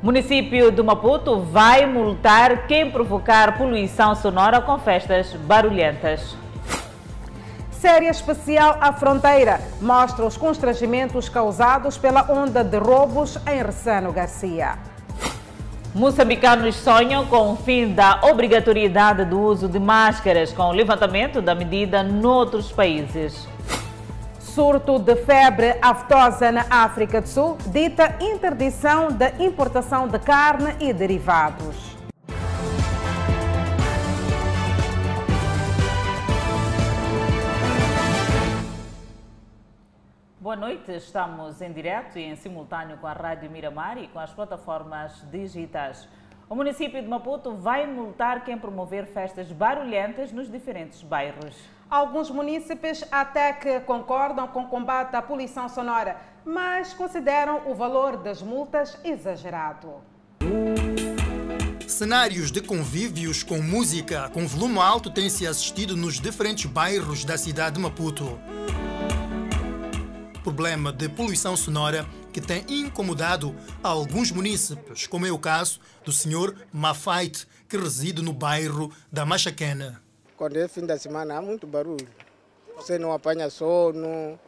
Município de Maputo vai multar quem provocar poluição sonora com festas barulhentas. Série especial à fronteira mostra os constrangimentos causados pela onda de roubos em Ressano Garcia. Moçambicanos sonham com o fim da obrigatoriedade do uso de máscaras com o levantamento da medida noutros países. Surto de febre aftosa na África do Sul dita interdição da importação de carne e derivados. Boa noite, estamos em direto e em simultâneo com a Rádio Miramar e com as plataformas digitais. O município de Maputo vai multar quem promover festas barulhentas nos diferentes bairros. Alguns munícipes até que concordam com o combate à poluição sonora, mas consideram o valor das multas exagerado. Cenários de convívios com música com volume alto têm-se assistido nos diferentes bairros da cidade de Maputo problema de poluição sonora que tem incomodado alguns munícipes, como é o caso do Sr. Mafaite, que reside no bairro da Machaquena. Quando é fim da semana há muito barulho. Você não apanha sono.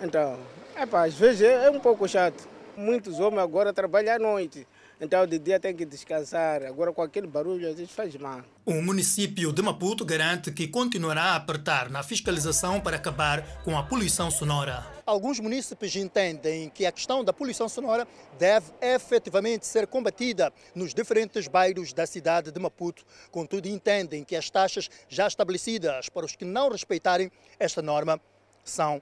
Então, epa, às vezes é um pouco chato. Muitos homens agora trabalham à noite. Então, de dia tem que descansar. Agora, com aquele barulho, às vezes faz mal. O município de Maputo garante que continuará a apertar na fiscalização para acabar com a poluição sonora. Alguns municípios entendem que a questão da poluição sonora deve efetivamente ser combatida nos diferentes bairros da cidade de Maputo. Contudo, entendem que as taxas já estabelecidas para os que não respeitarem esta norma são,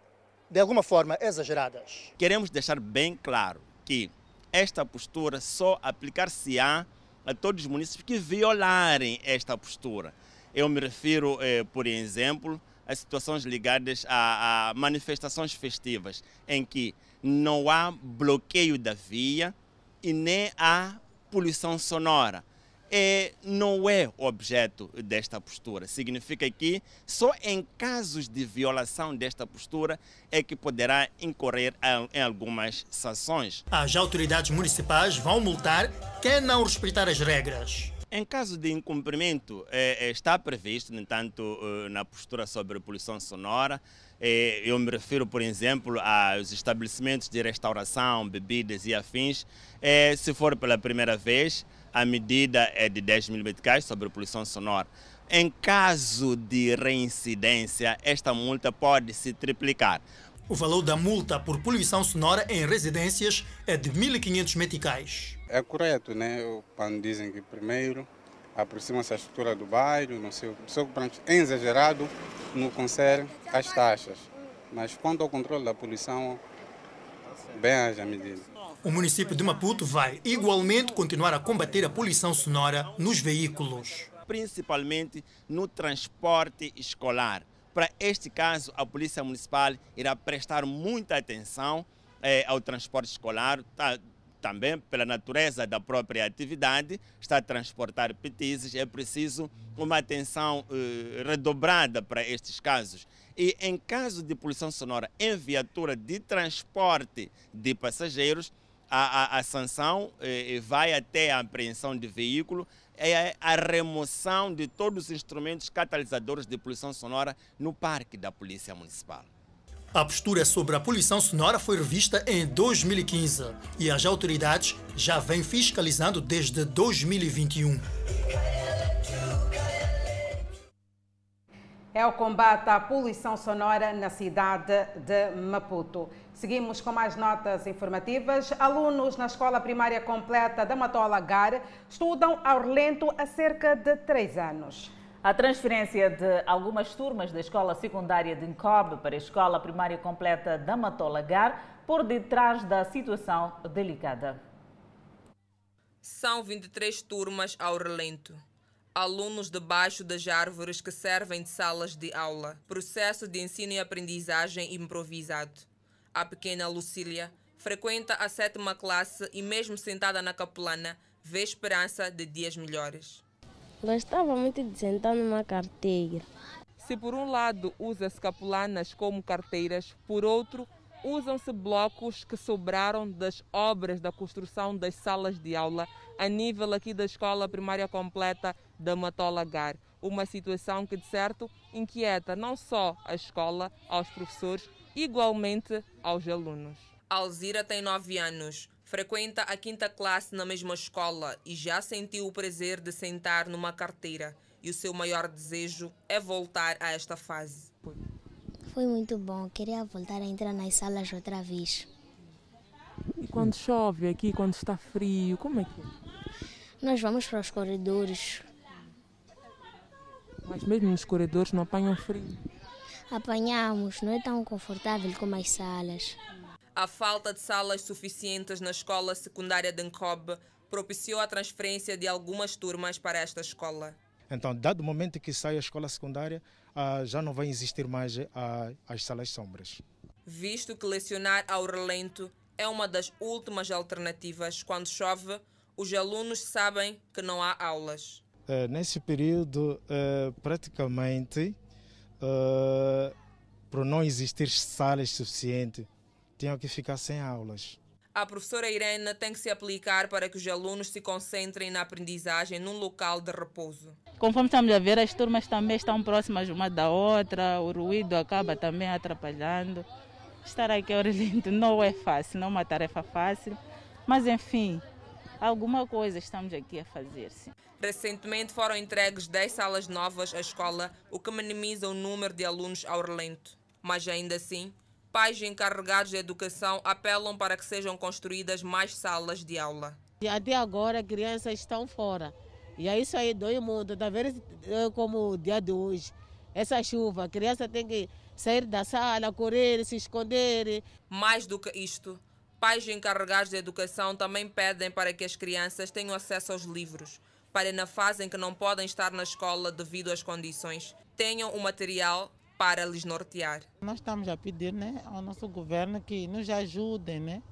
de alguma forma, exageradas. Queremos deixar bem claro que esta postura só aplicar-se-á a todos os municípios que violarem esta postura. Eu me refiro, eh, por exemplo, a situações ligadas a, a manifestações festivas, em que não há bloqueio da via e nem há poluição sonora é, não é objeto desta postura. Significa que só em casos de violação desta postura é que poderá incorrer em algumas sanções. As autoridades municipais vão multar quem não respeitar as regras. Em caso de incumprimento, é, está previsto, no entanto, na postura sobre poluição sonora, eu me refiro, por exemplo, aos estabelecimentos de restauração, bebidas e afins. Se for pela primeira vez, a medida é de 10 mil meticais sobre poluição sonora. Em caso de reincidência, esta multa pode se triplicar. O valor da multa por poluição sonora em residências é de 1.500 meticais. É correto, né? Quando dizem que primeiro aproxima-se a estrutura do bairro, não sei, só é exagerado no concerne as taxas. Mas quanto ao controle da poluição, bem haja medida. O município de Maputo vai igualmente continuar a combater a poluição sonora nos veículos. Principalmente no transporte escolar. Para este caso, a Polícia Municipal irá prestar muita atenção eh, ao transporte escolar, tá, também pela natureza da própria atividade, está a transportar petizes, é preciso uma atenção eh, redobrada para estes casos. E em caso de poluição sonora em viatura de transporte de passageiros, a, a, a sanção eh, vai até a apreensão de veículo, é a remoção de todos os instrumentos catalisadores de poluição sonora no parque da Polícia Municipal. A postura sobre a poluição sonora foi revista em 2015 e as autoridades já vêm fiscalizando desde 2021. É o combate à poluição sonora na cidade de Maputo. Seguimos com mais notas informativas. Alunos na Escola Primária Completa da Matola Gar estudam ao relento há cerca de três anos. A transferência de algumas turmas da Escola Secundária de Ncob para a Escola Primária Completa da Matola Gar por detrás da situação delicada. São 23 turmas ao relento alunos debaixo das árvores que servem de salas de aula. Processo de ensino e aprendizagem improvisado. A pequena Lucília frequenta a sétima classe e, mesmo sentada na capelana, vê esperança de dias melhores. Gostava muito de sentar numa carteira. Se por um lado usa as capelanas como carteiras, por outro, usam-se blocos que sobraram das obras da construção das salas de aula a nível aqui da escola primária completa da Matola Gar. Uma situação que, de certo, inquieta não só a escola, aos professores, igualmente aos alunos. Alzira tem 9 anos, frequenta a quinta classe na mesma escola e já sentiu o prazer de sentar numa carteira. E o seu maior desejo é voltar a esta fase. Foi muito bom, queria voltar a entrar nas salas outra vez. E quando chove aqui, quando está frio, como é que é? Nós vamos para os corredores. Mas mesmo nos corredores não apanham frio? Apanhamos, não é tão confortável como as salas. A falta de salas suficientes na escola secundária de Nkob propiciou a transferência de algumas turmas para esta escola. Então, dado o momento que sai a escola secundária, já não vai existir mais ah, as salas sombras. Visto que lecionar ao relento é uma das últimas alternativas quando chove, os alunos sabem que não há aulas. Uh, nesse período, uh, praticamente, uh, por não existir salas suficientes, tinham que ficar sem aulas. A professora Irene tem que se aplicar para que os alunos se concentrem na aprendizagem num local de repouso. Conforme estamos a ver, as turmas também estão próximas uma da outra, o ruído acaba também atrapalhando. Estar aqui ao relento não é fácil, não é uma tarefa fácil, mas enfim, alguma coisa estamos aqui a fazer. Sim. Recentemente foram entregues 10 salas novas à escola, o que minimiza o número de alunos ao relento. Mas ainda assim, pais encarregados de educação apelam para que sejam construídas mais salas de aula. Até agora, crianças estão fora. E é isso aí dói muito. Da vez como o dia de hoje, essa chuva, a criança tem que sair da sala, correr, se esconder. Mais do que isto, pais encarregados de educação também pedem para que as crianças tenham acesso aos livros, para na fase em que não podem estar na escola devido às condições, tenham o material para lhes nortear. Nós estamos a pedir né, ao nosso governo que nos ajudem, né,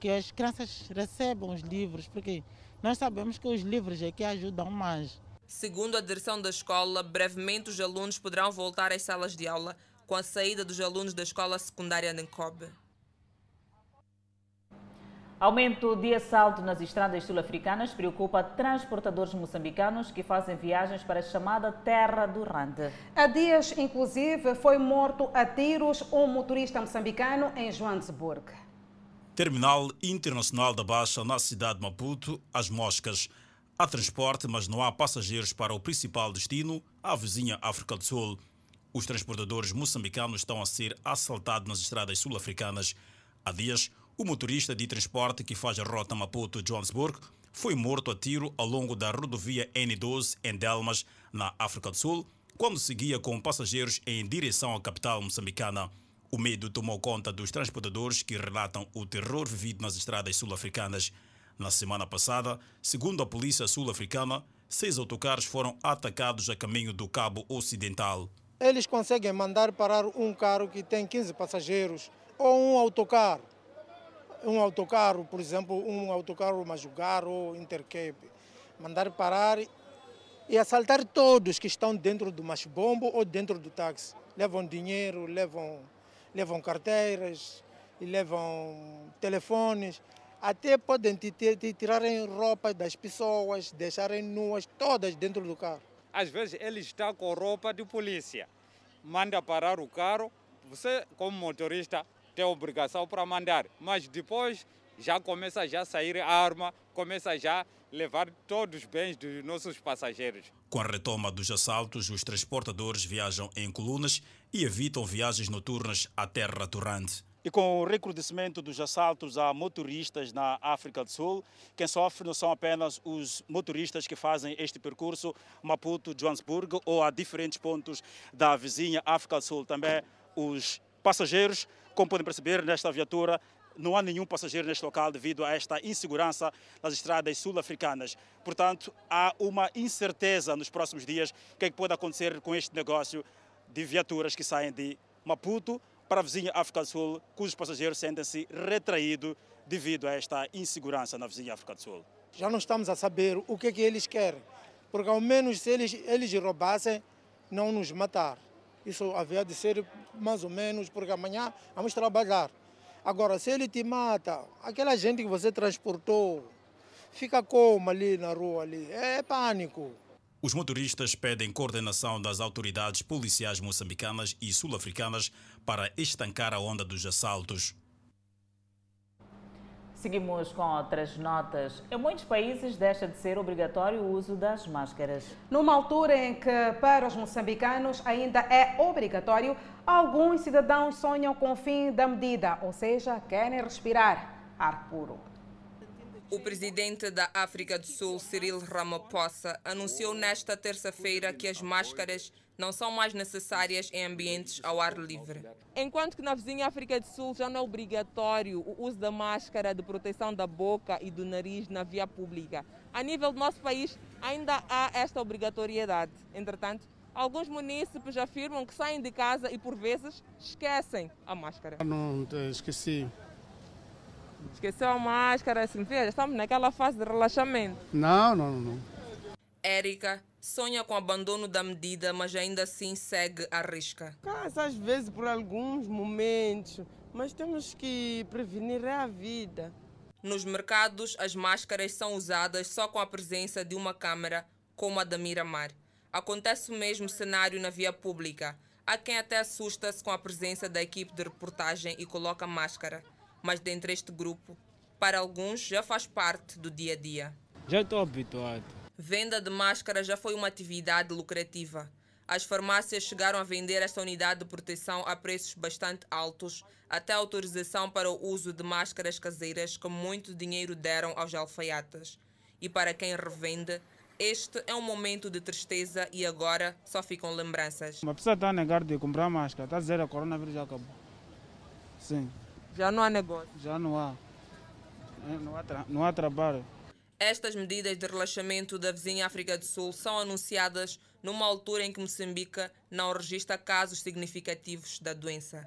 que as crianças recebam os livros, porque nós sabemos que os livros é que ajudam mais. Segundo a direção da escola, brevemente os alunos poderão voltar às salas de aula com a saída dos alunos da escola secundária de Nkobe. Aumento de assalto nas estradas sul-africanas preocupa transportadores moçambicanos que fazem viagens para a chamada Terra do Rande. Há dias, inclusive, foi morto a tiros um motorista moçambicano em Joanesburgo. Terminal Internacional da Baixa, na cidade de Maputo, As Moscas. Há transporte, mas não há passageiros para o principal destino, a vizinha África do Sul. Os transportadores moçambicanos estão a ser assaltados nas estradas sul-africanas. Há dias, o motorista de transporte que faz a rota Maputo-Johannesburg foi morto a tiro ao longo da rodovia N12 em Delmas, na África do Sul, quando seguia com passageiros em direção à capital moçambicana. O medo tomou conta dos transportadores que relatam o terror vivido nas estradas sul-africanas. Na semana passada, segundo a polícia sul-africana, seis autocarros foram atacados a caminho do Cabo Ocidental. Eles conseguem mandar parar um carro que tem 15 passageiros ou um autocarro um autocarro, por exemplo, um autocarro Majugar ou Intercape, mandar parar e assaltar todos que estão dentro do machibombo ou dentro do táxi. Levam dinheiro, levam, levam carteiras, levam telefones, até podem tirarem roupa das pessoas, deixarem nuas, todas dentro do carro. Às vezes ele está com roupa de polícia, manda parar o carro, você como motorista tem obrigação para mandar, mas depois já começa já a sair arma, começa já a levar todos os bens dos nossos passageiros. Com a retoma dos assaltos, os transportadores viajam em colunas e evitam viagens noturnas à terra torrante. E com o recrudescimento dos assaltos a motoristas na África do Sul, quem sofre não são apenas os motoristas que fazem este percurso Maputo-Johannesburgo ou a diferentes pontos da vizinha África do Sul, também os passageiros como podem perceber, nesta viatura não há nenhum passageiro neste local devido a esta insegurança nas estradas sul-africanas. Portanto, há uma incerteza nos próximos dias o que, é que pode acontecer com este negócio de viaturas que saem de Maputo para a vizinha África do Sul, cujos passageiros sentem-se retraídos devido a esta insegurança na vizinha África do Sul. Já não estamos a saber o que é que eles querem, porque ao menos se eles, eles roubassem, não nos matar. Isso havia de ser mais ou menos, porque amanhã vamos trabalhar. Agora, se ele te mata, aquela gente que você transportou, fica como ali na rua ali? É pânico. Os motoristas pedem coordenação das autoridades policiais moçambicanas e sul-africanas para estancar a onda dos assaltos. Seguimos com outras notas. Em muitos países deixa de ser obrigatório o uso das máscaras. Numa altura em que para os moçambicanos ainda é obrigatório, alguns cidadãos sonham com o fim da medida, ou seja, querem respirar ar puro. O presidente da África do Sul, Cyril Ramaphosa, anunciou nesta terça-feira que as máscaras não são mais necessárias em ambientes ao ar livre. Enquanto que na vizinha África do Sul já não é obrigatório o uso da máscara de proteção da boca e do nariz na via pública, a nível do nosso país ainda há esta obrigatoriedade. Entretanto, alguns munícipes afirmam que saem de casa e por vezes esquecem a máscara. Não, esqueci. Esqueceu a máscara, assim, veja, estamos naquela fase de relaxamento. Não, não, não. Érica sonha com o abandono da medida, mas ainda assim segue à risca. Cansa às vezes por alguns momentos, mas temos que prevenir a vida. Nos mercados, as máscaras são usadas só com a presença de uma câmera, como a da Miramar. Acontece o mesmo cenário na via pública. Há quem até assusta-se com a presença da equipe de reportagem e coloca máscara. Mas dentre este grupo, para alguns já faz parte do dia a dia. Já estou habituado. Venda de máscara já foi uma atividade lucrativa. As farmácias chegaram a vender esta unidade de proteção a preços bastante altos, até a autorização para o uso de máscaras caseiras que muito dinheiro deram aos alfaiates. E para quem revende, este é um momento de tristeza e agora só ficam lembranças. Uma pessoa está a negar de comprar máscara, está a dizer que a coronavírus já acabou. Sim. Já não há negócio? Já não há. Não há, não há trabalho. Estas medidas de relaxamento da vizinha África do Sul são anunciadas numa altura em que Moçambique não registra casos significativos da doença.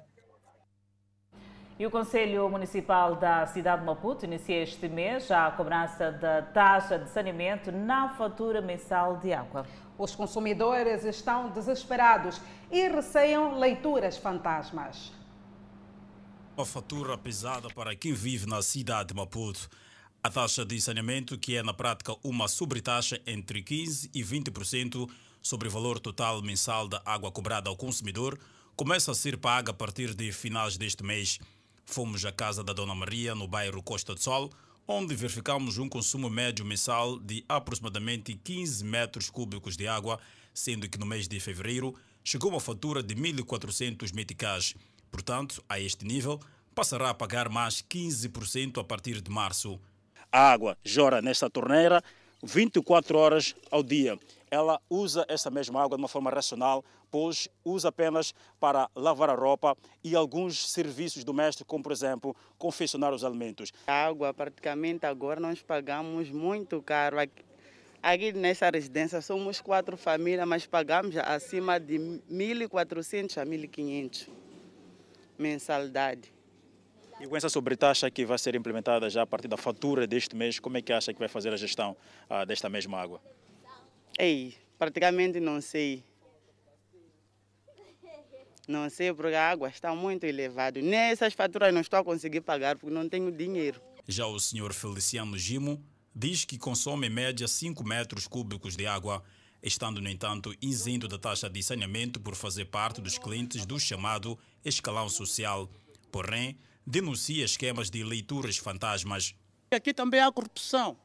E o Conselho Municipal da cidade de Maputo inicia este mês a cobrança da taxa de saneamento na fatura mensal de água. Os consumidores estão desesperados e receiam leituras fantasmas. Uma fatura pesada para quem vive na cidade de Maputo. A taxa de saneamento, que é na prática uma sobretaxa entre 15% e 20% sobre o valor total mensal da água cobrada ao consumidor, começa a ser paga a partir de finais deste mês. Fomos à casa da Dona Maria, no bairro Costa do Sol, onde verificamos um consumo médio mensal de aproximadamente 15 metros cúbicos de água, sendo que no mês de fevereiro chegou uma fatura de 1.400 meticais. Portanto, a este nível, passará a pagar mais 15% a partir de março. A água jora nesta torneira 24 horas ao dia. Ela usa essa mesma água de uma forma racional, pois usa apenas para lavar a roupa e alguns serviços domésticos, como por exemplo, confeccionar os alimentos. A água, praticamente agora nós pagamos muito caro. Aqui nessa residência somos quatro famílias, mas pagamos acima de 1.400 a 1.500 mensalidade. E com essa sobretaxa que vai ser implementada já a partir da fatura deste mês, como é que acha que vai fazer a gestão ah, desta mesma água? Ei, praticamente não sei. Não sei porque a água está muito elevada. Nessas faturas não estou a conseguir pagar porque não tenho dinheiro. Já o senhor Feliciano Gimo diz que consome em média 5 metros cúbicos de água, estando, no entanto, isento da taxa de saneamento por fazer parte dos clientes do chamado escalão social. Porém, denuncia esquemas de leituras fantasmas. Aqui também há corrupção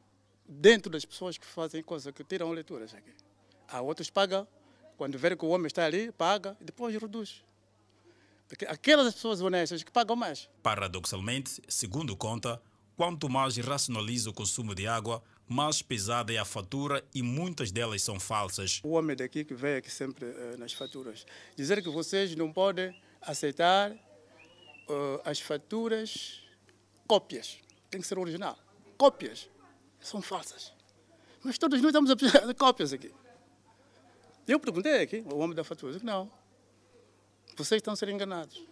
dentro das pessoas que fazem coisas, que tiram leituras aqui. Há outros que pagam, quando verem que o homem está ali, paga e depois reduz. Porque aquelas pessoas honestas que pagam mais. Paradoxalmente, segundo conta, quanto mais racionaliza o consumo de água, mais pesada é a fatura e muitas delas são falsas. O homem daqui que vem aqui sempre uh, nas faturas, dizer que vocês não podem aceitar uh, as faturas cópias. Tem que ser original. Cópias são falsas. Mas todos nós estamos a precisar de cópias aqui. Eu perguntei aqui, o homem da fatura, disse, não, vocês estão a ser enganados.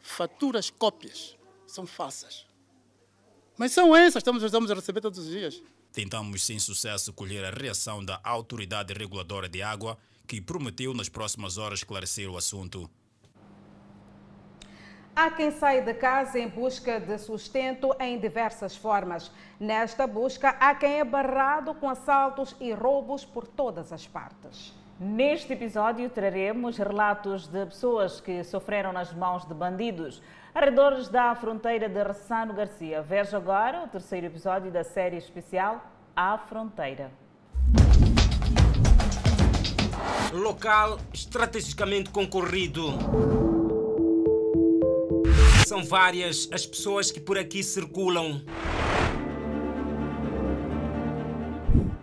Faturas cópias são falsas. Mas são essas, estamos, estamos a receber todos os dias. Tentamos sem sucesso colher a reação da Autoridade Reguladora de Água, que prometeu nas próximas horas esclarecer o assunto. Há quem sai de casa em busca de sustento em diversas formas. Nesta busca, há quem é barrado com assaltos e roubos por todas as partes. Neste episódio traremos relatos de pessoas que sofreram nas mãos de bandidos. Arredores da fronteira de Ressano Garcia. Veja agora o terceiro episódio da série especial À Fronteira. Local estrategicamente concorrido. São várias as pessoas que por aqui circulam.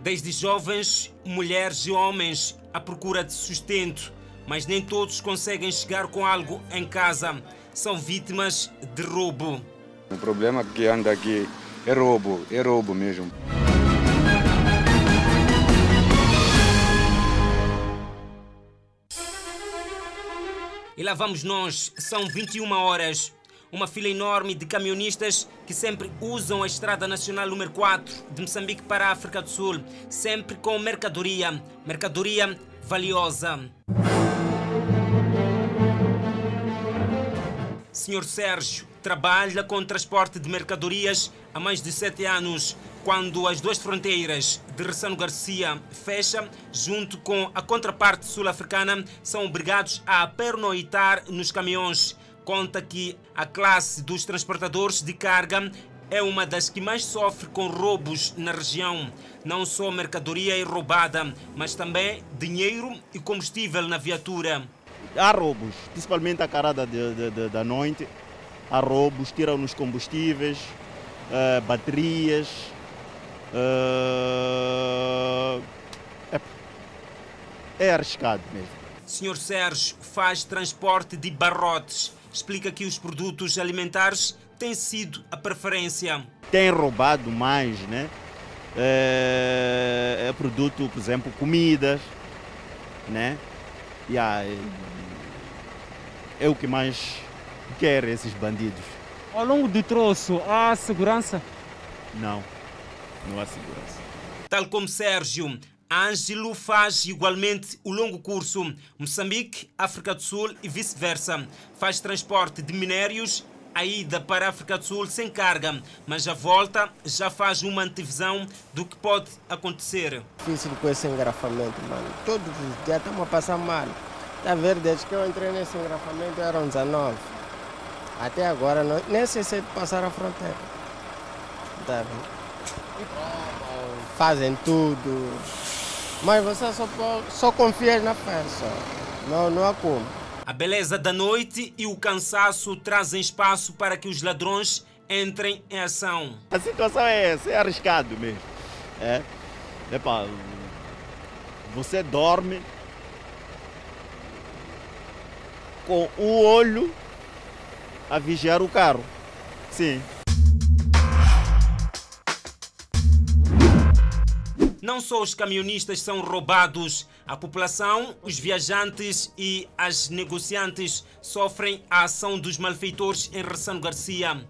Desde jovens, mulheres e homens à procura de sustento, mas nem todos conseguem chegar com algo em casa. São vítimas de roubo. O problema que anda aqui é roubo, é roubo mesmo. E lá vamos nós, são 21 horas. Uma fila enorme de camionistas que sempre usam a Estrada Nacional número 4 de Moçambique para a África do Sul, sempre com mercadoria, mercadoria valiosa. Senhor Sérgio trabalha com transporte de mercadorias há mais de sete anos. Quando as duas fronteiras de Ressano Garcia fecham, junto com a contraparte sul-africana, são obrigados a pernoitar nos caminhões. Conta que a classe dos transportadores de carga é uma das que mais sofre com roubos na região. Não só mercadoria é roubada, mas também dinheiro e combustível na viatura. Há roubos, principalmente a carada de, de, de, da noite. Há roubos, tiram-nos combustíveis, uh, baterias. Uh, é, é arriscado mesmo. Senhor Sérgio faz transporte de barrotes. Explica que os produtos alimentares têm sido a preferência. Tem roubado mais, né? É, é produto, por exemplo, comidas, né? Yeah, é, é o que mais quer esses bandidos. Ao longo do troço, há segurança? Não, não há segurança. Tal como Sérgio, Ângelo faz igualmente o longo curso Moçambique, África do Sul e vice-versa. Faz transporte de minérios, a ida para a África do Sul sem carga, mas a volta já faz uma antevisão do que pode acontecer. Difícil com esse engarrafamento, mano. Todos os dias estamos a passar mal. Está a ver, desde que eu entrei nesse engarrafamento eram 19. Até agora, não, nem sei se passar a fronteira. Tá Fazem tudo. Mas você só, só confia na fé, só. Não, não há como. A beleza da noite e o cansaço trazem espaço para que os ladrões entrem em ação. A situação é essa, é arriscado mesmo. É. Epa, você dorme com o olho a vigiar o carro. Sim. Não só os camionistas são roubados, a população, os viajantes e as negociantes sofrem a ação dos malfeitores em Ressano Garcia.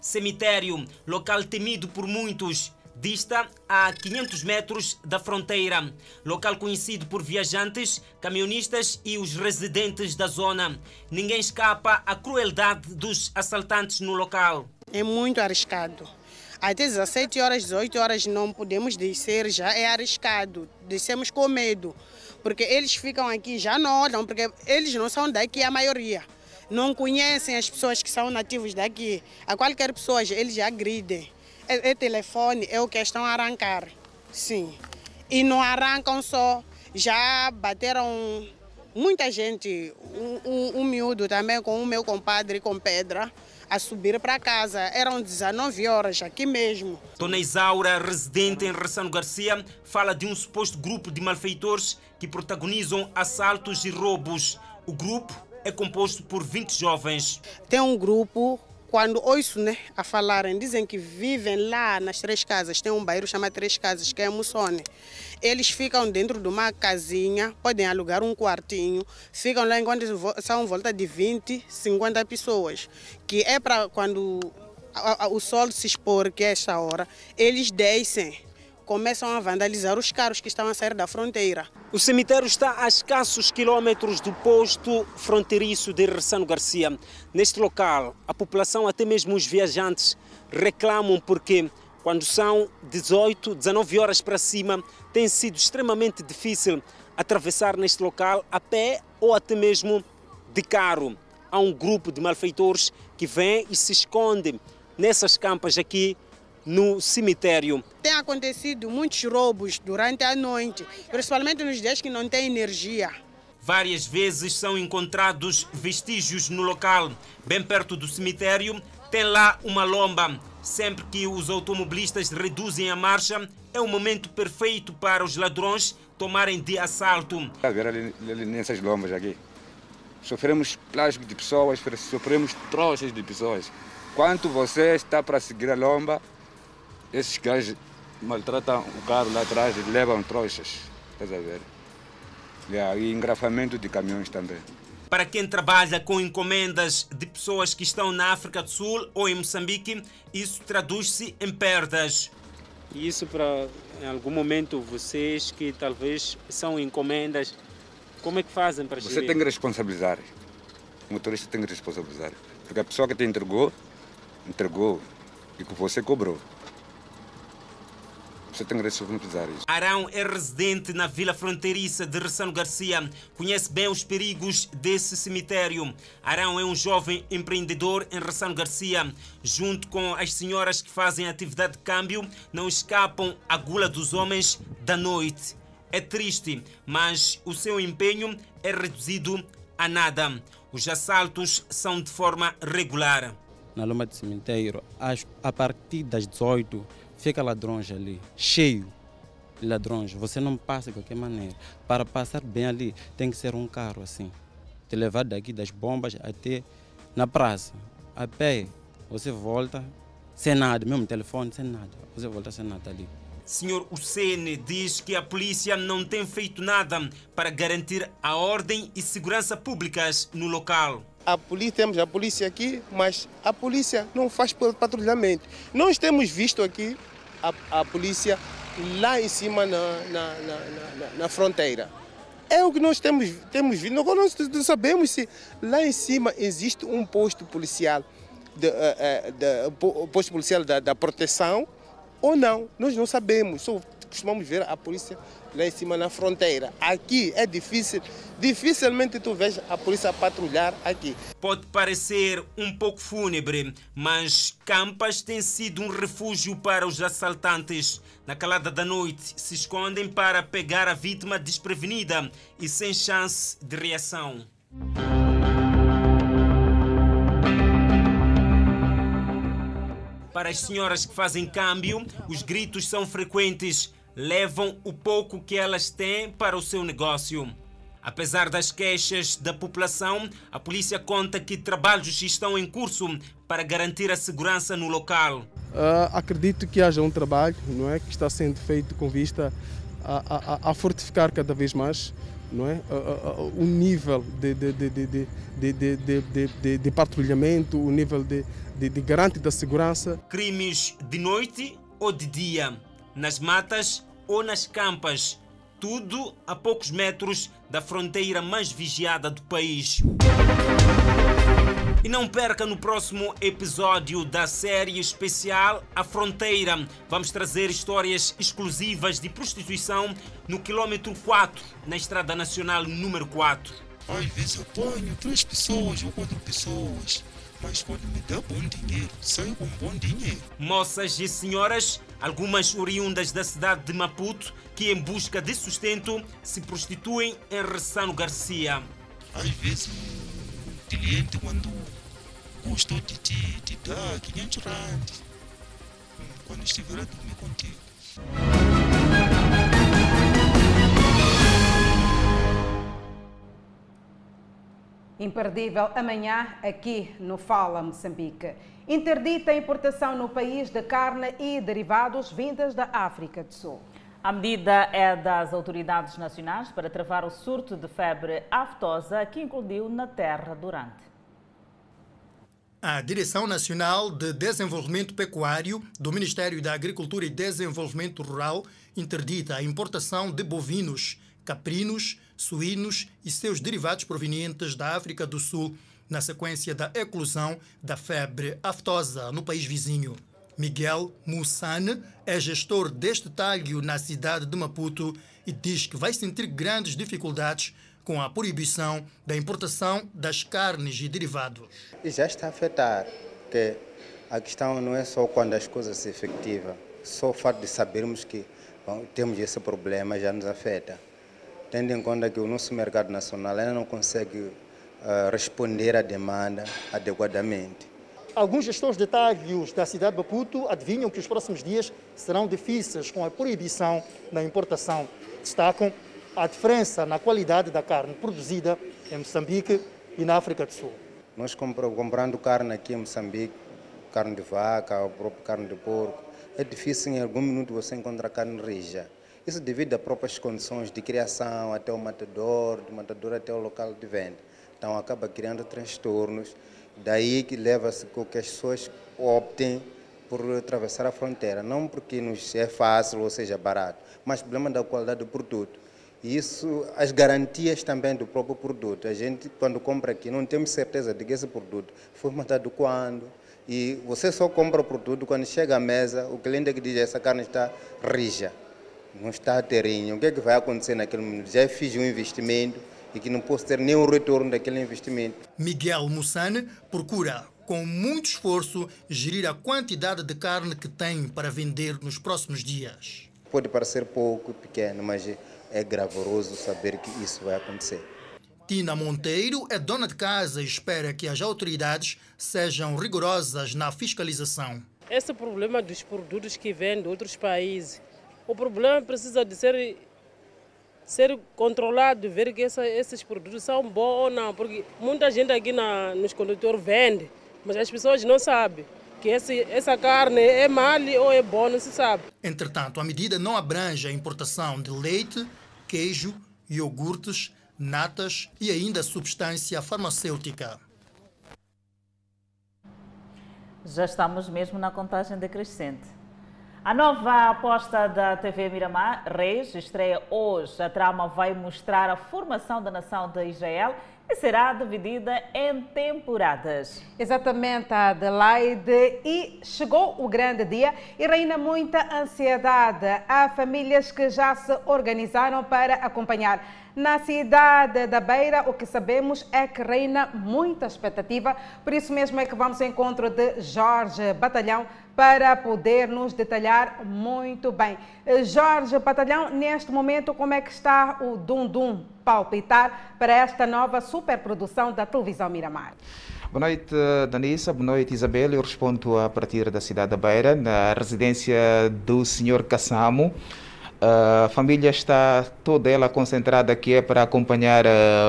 Cemitério, local temido por muitos, dista a 500 metros da fronteira, local conhecido por viajantes, camionistas e os residentes da zona. Ninguém escapa à crueldade dos assaltantes no local. É muito arriscado. Até 17 horas, 18 horas não podemos descer, já é arriscado. Descemos com medo, porque eles ficam aqui, já não olham, porque eles não são daqui a maioria. Não conhecem as pessoas que são nativos daqui. A qualquer pessoa eles já agridem. É, é telefone, é o que estão a arrancar. Sim. E não arrancam só, já bateram muita gente, um, um, um miúdo também com o meu compadre com pedra a subir para casa. Eram 19 horas aqui mesmo. Dona Isaura, residente em Ressano Garcia, fala de um suposto grupo de malfeitores que protagonizam assaltos e roubos. O grupo é composto por 20 jovens. Tem um grupo quando ouço né, a falarem, dizem que vivem lá nas Três Casas, tem um bairro chamado Três Casas, que é Mussone. Eles ficam dentro de uma casinha, podem alugar um quartinho, ficam lá enquanto são volta de 20, 50 pessoas, que é para quando o sol se expor, que é essa hora, eles descem começam a vandalizar os carros que estão a sair da fronteira. O cemitério está a escassos quilômetros do posto fronteiriço de Ressano Garcia. Neste local, a população, até mesmo os viajantes, reclamam porque quando são 18, 19 horas para cima, tem sido extremamente difícil atravessar neste local a pé ou até mesmo de carro. Há um grupo de malfeitores que vem e se esconde nessas campas aqui no cemitério. Tem acontecido muitos roubos durante a noite, principalmente nos dias que não tem energia. Várias vezes são encontrados vestígios no local. Bem perto do cemitério, tem lá uma lomba. Sempre que os automobilistas reduzem a marcha, é o momento perfeito para os ladrões tomarem de assalto. A ver ali, ali nessas lombas aqui. Sofremos plástico de pessoas, sofremos trouxas de pessoas. Quanto você está para seguir a lomba, esses gajos maltratam o carro lá atrás e levam trouxas. Estás a ver? E engrafamento de caminhões também. Para quem trabalha com encomendas de pessoas que estão na África do Sul ou em Moçambique, isso traduz-se em perdas. E isso para, em algum momento, vocês que talvez são encomendas, como é que fazem para Você tem que responsabilizar. O motorista tem que responsabilizar. Porque a pessoa que te entregou, entregou e que você cobrou. Você tem que responsabilizar isso. Arão é residente na vila fronteiriça de Ressano Garcia. Conhece bem os perigos desse cemitério. Arão é um jovem empreendedor em Ressano Garcia. Junto com as senhoras que fazem atividade de câmbio, não escapam à gula dos homens da noite. É triste, mas o seu empenho é reduzido a nada. Os assaltos são de forma regular. Na loma do cemitério, a partir das 18 fica ladrões ali, cheio de ladrões. Você não passa de qualquer maneira. Para passar bem ali, tem que ser um carro assim. Te levar daqui das bombas até na praça. A pé, você volta sem nada, mesmo telefone, sem nada. Você volta sem nada ali. Senhor Hussein diz que a polícia não tem feito nada para garantir a ordem e segurança públicas no local. A polícia, temos a polícia aqui, mas a polícia não faz patrulhamento. Nós temos visto aqui a, a polícia lá em cima na, na, na, na, fronteira. É o que nós temos, temos visto. Agora nós não sabemos se lá em cima existe um posto policial, de, uh, de, posto policial da, da proteção ou não. Nós não sabemos. Só costumamos ver a polícia lá em cima na fronteira. Aqui é difícil, dificilmente tu vês a polícia patrulhar aqui. Pode parecer um pouco fúnebre, mas Campas tem sido um refúgio para os assaltantes. Na calada da noite, se escondem para pegar a vítima desprevenida e sem chance de reação. Para as senhoras que fazem câmbio, os gritos são frequentes levam o pouco que elas têm para o seu negócio. Apesar das queixas da população, a polícia conta que trabalhos estão em curso para garantir a segurança no local. Uh, acredito que haja um trabalho não é, que está sendo feito com vista a, a, a fortificar cada vez mais não é, uh, uh, o nível de, de, de, de, patrulhamento, o nível de, de, de garante da segurança. Crimes de noite ou de dia? Nas matas ou nas campas, tudo a poucos metros da fronteira mais vigiada do país. E não perca no próximo episódio da série especial A Fronteira. Vamos trazer histórias exclusivas de prostituição no quilômetro 4, na Estrada Nacional número 4. Às vezes eu ponho três pessoas ou quatro pessoas mas quando me dá bom dinheiro, saio com bom dinheiro. Moças e senhoras, algumas oriundas da cidade de Maputo, que em busca de sustento se prostituem em Ressano Garcia. Às vezes, o cliente, quando gostou de te, te dar 500 rand, quando estiver a dormir contigo. Imperdível amanhã aqui no Fala Moçambique. Interdita a importação no país de carne e derivados vindas da África do Sul. A medida é das autoridades nacionais para travar o surto de febre aftosa que incluiu na terra durante. A Direção Nacional de Desenvolvimento Pecuário do Ministério da Agricultura e Desenvolvimento Rural interdita a importação de bovinos, caprinos, suínos e seus derivados provenientes da África do Sul, na sequência da eclosão da febre aftosa no país vizinho. Miguel Moussane é gestor deste talho na cidade de Maputo e diz que vai sentir grandes dificuldades com a proibição da importação das carnes e derivados. E já está a afetar, que a questão não é só quando as coisas se efetivam, só o fato de sabermos que bom, temos esse problema já nos afeta. Tendo em conta que o nosso mercado nacional ainda não consegue uh, responder à demanda adequadamente. Alguns gestores de talhos da cidade de Maputo adivinham que os próximos dias serão difíceis com a proibição da importação. Destacam a diferença na qualidade da carne produzida em Moçambique e na África do Sul. Nós comprando carne aqui em Moçambique, carne de vaca ou própria carne de porco, é difícil em algum minuto você encontrar carne rija. Isso devido a próprias condições de criação até o matador, do matador até o local de venda. Então acaba criando transtornos Daí que leva-se com que as pessoas optem por atravessar a fronteira, não porque nos é fácil ou seja barato, mas problema da qualidade do produto. E isso, as garantias também do próprio produto. A gente, quando compra aqui, não temos certeza de que esse produto foi matado quando. E você só compra o produto quando chega à mesa, o cliente é que diz essa carne está rija, não está terinho. O que é que vai acontecer naquele momento? Já fiz um investimento, e que não posso ter nenhum retorno daquele investimento. Miguel Mussane procura, com muito esforço, gerir a quantidade de carne que tem para vender nos próximos dias. Pode parecer pouco, pequeno, mas é gravoroso saber que isso vai acontecer. Tina Monteiro é dona de casa e espera que as autoridades sejam rigorosas na fiscalização. Esse problema dos produtos que vêm de outros países, o problema precisa de ser ser controlado, ver que essa, esses produtos são bons ou não, porque muita gente aqui na, nos condutores vende, mas as pessoas não sabem que esse, essa carne é mal ou é boa, não se sabe. Entretanto, a medida não abrange a importação de leite, queijo, iogurtes, natas e ainda substância farmacêutica. Já estamos mesmo na contagem decrescente. A nova aposta da TV Miramar, Reis, estreia hoje. A trama vai mostrar a formação da nação de Israel e será dividida em temporadas. Exatamente, Adelaide. E chegou o grande dia e reina muita ansiedade. Há famílias que já se organizaram para acompanhar. Na cidade da Beira, o que sabemos é que reina muita expectativa, por isso mesmo é que vamos ao encontro de Jorge Batalhão para poder nos detalhar muito bem. Jorge Batalhão, neste momento, como é que está o Dum Dum palpitar para esta nova superprodução da televisão Miramar? Boa noite, Danissa. Boa noite, Isabel. Eu respondo a partir da cidade da Beira, na residência do Sr. Cassamo. A família está toda ela concentrada aqui para acompanhar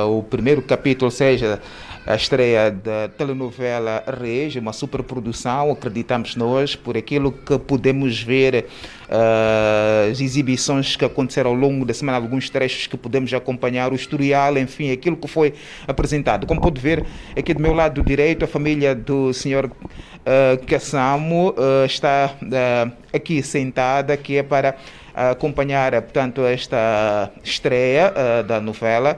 o primeiro capítulo, ou seja, a estreia da telenovela Reis, uma superprodução, acreditamos nós, por aquilo que podemos ver, uh, as exibições que aconteceram ao longo da semana, alguns trechos que podemos acompanhar, o historial, enfim, aquilo que foi apresentado. Como pode ver, aqui do meu lado direito, a família do senhor uh, uh, está uh, aqui sentada, que é para acompanhar, portanto, esta estreia da novela.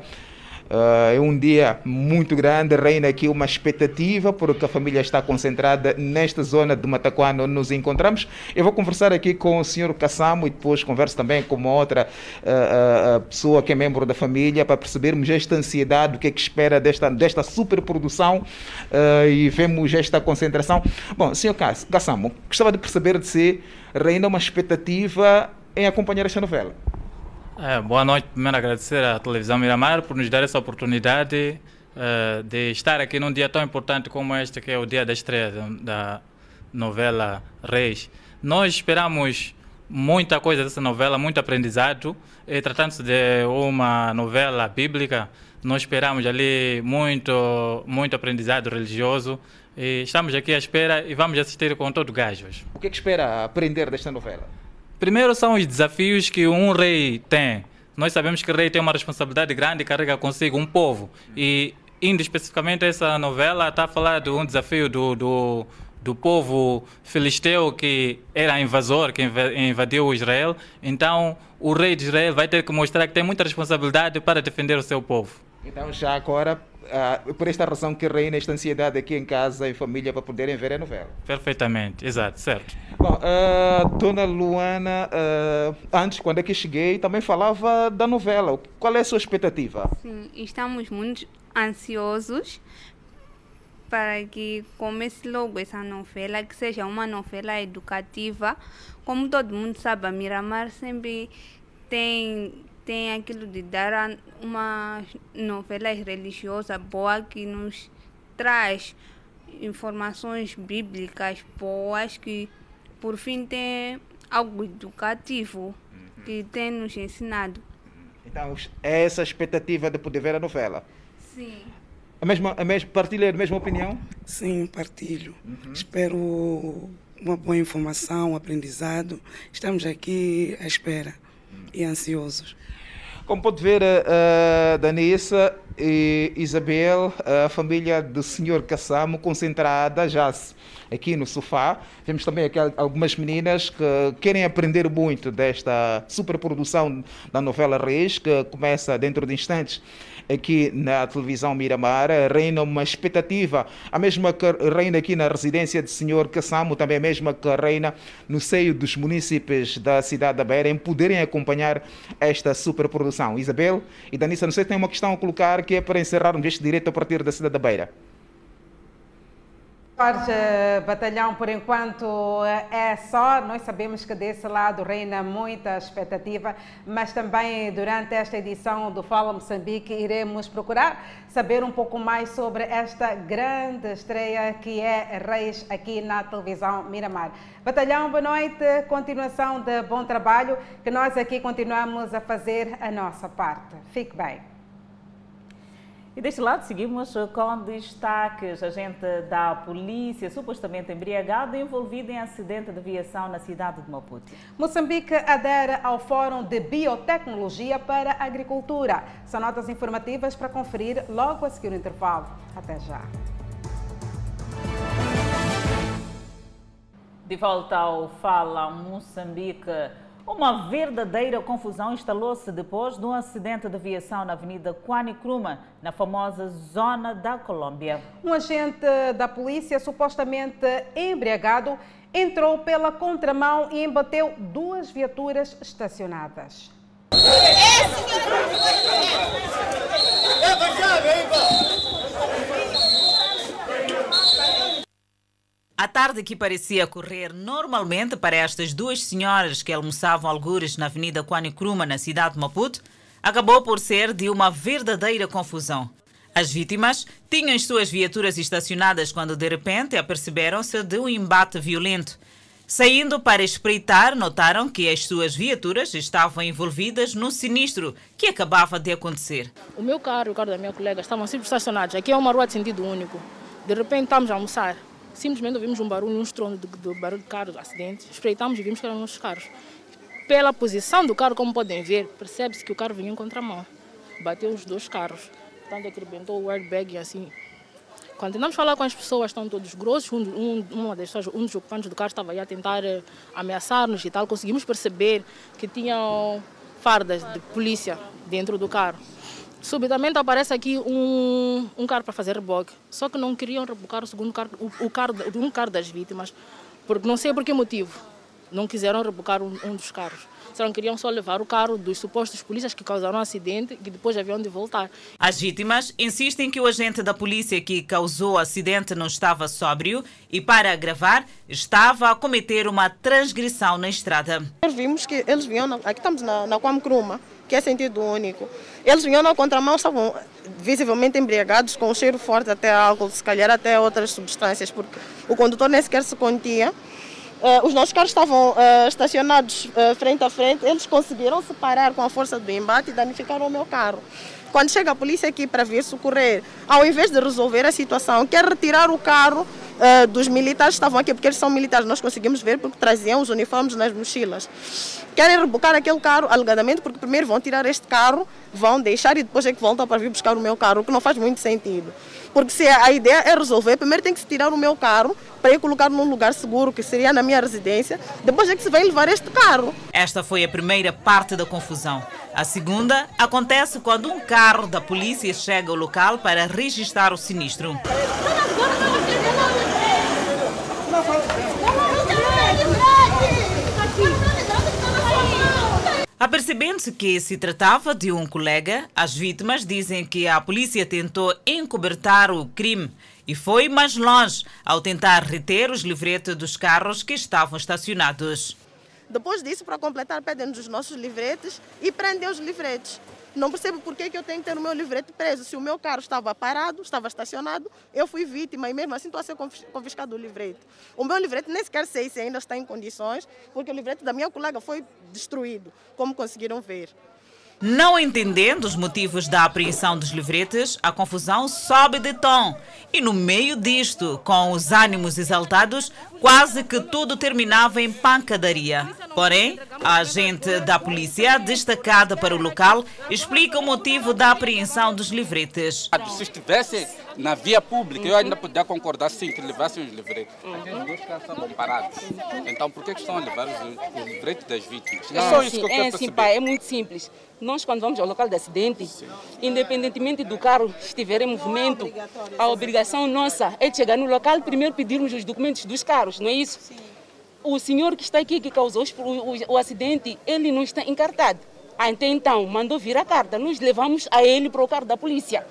Uh, é um dia muito grande, reina aqui uma expectativa, porque a família está concentrada nesta zona de Mataquana onde nos encontramos. Eu vou conversar aqui com o senhor Cassamo e depois converso também com uma outra uh, uh, pessoa que é membro da família para percebermos esta ansiedade, o que é que espera desta, desta superprodução e vemos esta concentração. Bom, senhor Cassamo, gostava de perceber de si, reina uma expectativa em acompanhar esta novela. É, boa noite. Primeiro agradecer à televisão Miramar por nos dar essa oportunidade uh, de estar aqui num dia tão importante como este, que é o dia da estreia da, novela Reis. Nós esperamos muita coisa dessa novela, muito aprendizado. Tratando-se de uma novela bíblica, nós esperamos ali muito, muito aprendizado religioso. E estamos aqui à espera e vamos assistir com todo o gás hoje. O que, é que espera aprender desta novela? Primeiro são os desafios que um rei tem. Nós sabemos que o rei tem uma responsabilidade grande e carrega consigo um povo. E indo especificamente essa novela, está a falar de um desafio do, do, do povo filisteu que era invasor, que inva- invadiu Israel. Então, o rei de Israel vai ter que mostrar que tem muita responsabilidade para defender o seu povo. Então, já agora, ah, por esta razão que reina esta ansiedade aqui em casa, em família, para poderem ver a novela. Perfeitamente, exato, certo. Bom, ah, Dona Luana, ah, antes, quando aqui cheguei, também falava da novela. Qual é a sua expectativa? Sim, estamos muito ansiosos para que comece logo essa novela, que seja uma novela educativa. Como todo mundo sabe, a Miramar sempre tem, tem aquilo de dar uma novela religiosa boa que nos traz informações bíblicas boas que por fim tem algo educativo que tem nos ensinado. Então, é essa a expectativa de poder ver a novela. Sim. A mesma, a mesma, partilha a mesma opinião? Sim, partilho. Espero uma boa informação, um aprendizado. Estamos aqui à espera e ansiosos. Como pode ver, a Danissa e Isabel, a família do Sr. Cassamo, concentrada já aqui no sofá. Vemos também aqui al- algumas meninas que querem aprender muito desta superprodução da novela Reis, que começa dentro de instantes aqui na televisão Miramar. Reina uma expectativa, a mesma que reina aqui na residência do Sr. Cassamo, também a mesma que reina no seio dos municípios da cidade da Beira, em poderem acompanhar esta superprodução. Isabel e Danissa, não sei se tem uma questão a colocar que é para encerrarmos este direito a partir da cidade da Beira. Jorge Batalhão, por enquanto é só. Nós sabemos que desse lado reina muita expectativa, mas também durante esta edição do Fala Moçambique iremos procurar saber um pouco mais sobre esta grande estreia que é Reis aqui na televisão Miramar. Batalhão, boa noite, continuação de bom trabalho, que nós aqui continuamos a fazer a nossa parte. Fique bem. E deste lado seguimos com destaques. Agente da polícia supostamente embriagado envolvido em acidente de aviação na cidade de Maputo. Moçambique adere ao Fórum de Biotecnologia para a Agricultura. São notas informativas para conferir logo a seguir o intervalo. Até já. De volta ao Fala Moçambique. Uma verdadeira confusão instalou-se depois de um acidente de aviação na Avenida Kwani Nkrumah, na famosa zona da Colômbia. Um agente da polícia supostamente embriagado entrou pela contramão e embateu duas viaturas estacionadas. A tarde que parecia correr normalmente para estas duas senhoras que almoçavam algures na Avenida Kwani Nkrumah, na cidade de Maputo, acabou por ser de uma verdadeira confusão. As vítimas tinham as suas viaturas estacionadas quando de repente aperceberam-se de um embate violento. Saindo para espreitar, notaram que as suas viaturas estavam envolvidas num sinistro que acabava de acontecer. O meu carro e o carro da minha colega estavam sempre estacionados. Aqui é uma rua de sentido único. De repente estamos a almoçar. Simplesmente ouvimos um barulho, um estrondo de, de barulho de carro, de acidente. Espreitamos e vimos que eram nossos carros. Pela posição do carro, como podem ver, percebe-se que o carro vinha em contramão. Bateu os dois carros. Portanto, que arrebentou o airbag e assim. Quando tentamos falar com as pessoas, estão todos grossos. Um, um, uma das um dos ocupantes do carro estava aí a tentar eh, ameaçar-nos e tal. Conseguimos perceber que tinham fardas de polícia dentro do carro. Subitamente aparece aqui um, um carro para fazer reboque. Só que não queriam rebocar o segundo carro, o, o carro, de- um carro das vítimas, porque não sei por que motivo. Não quiseram rebocar um, um dos carros. Só queriam só levar o carro dos supostos polícias que causaram o acidente e que depois haviam de voltar. As vítimas insistem que o agente da polícia que causou o acidente não estava sóbrio e, para agravar, estava a cometer uma transgressão na estrada. Nós vimos que eles vinham, aqui estamos na, na Kwame Nkrumah, que é sentido único. Eles vinham na contramão, estavam visivelmente embriagados, com um cheiro forte até álcool, se calhar até outras substâncias, porque o condutor nem sequer se contia. Eh, os nossos carros estavam eh, estacionados eh, frente a frente, eles conseguiram separar com a força do embate e danificaram o meu carro. Quando chega a polícia aqui para vir socorrer, ao invés de resolver a situação, quer retirar o carro uh, dos militares que estavam aqui, porque eles são militares, nós conseguimos ver porque traziam os uniformes nas mochilas. Querem rebocar aquele carro, alegadamente, porque primeiro vão tirar este carro, vão deixar e depois é que voltam para vir buscar o meu carro, o que não faz muito sentido. Porque se a ideia é resolver, primeiro tem que se tirar o meu carro para ir colocar num lugar seguro, que seria na minha residência, depois é que se vai levar este carro. Esta foi a primeira parte da confusão. A segunda acontece quando um carro da polícia chega ao local para registrar o sinistro. Apercebendo-se que se tratava de um colega, as vítimas dizem que a polícia tentou encobertar o crime e foi mais longe ao tentar reter os livretes dos carros que estavam estacionados. Depois disso, para completar, pedem-nos os nossos livretes e prendem os livretes. Não percebo por que, eu tenho que ter o meu livrete preso. Se o meu carro estava parado, estava estacionado, eu fui vítima e mesmo assim estou a ser confiscado o livrete. O meu livrete nem sequer sei se ainda está em condições, porque o livrete da minha colega foi destruído, como conseguiram ver. Não entendendo os motivos da apreensão dos livretes, a confusão sobe de tom. E no meio disto, com os ânimos exaltados, quase que tudo terminava em pancadaria. Porém, a agente da polícia, destacada para o local, explica o motivo da apreensão dos livretes. Se estivesse na via pública, eu ainda poderia concordar sim que levassem os livretes. Aqueles dois estavam parados. Então, por que estão a levar os, os livretes das vítimas? É só isso que eu quero é, sim, pai, é muito simples. Nós, quando vamos ao local de acidente, sim. independentemente do carro estiver em movimento, a obrigação nossa é de chegar no local primeiro pedirmos os documentos dos carros, não é isso? Sim. O senhor que está aqui, que causou o, o, o acidente, ele não está encartado. Até então, mandou vir a carta. Nós levamos a ele para o carro da polícia.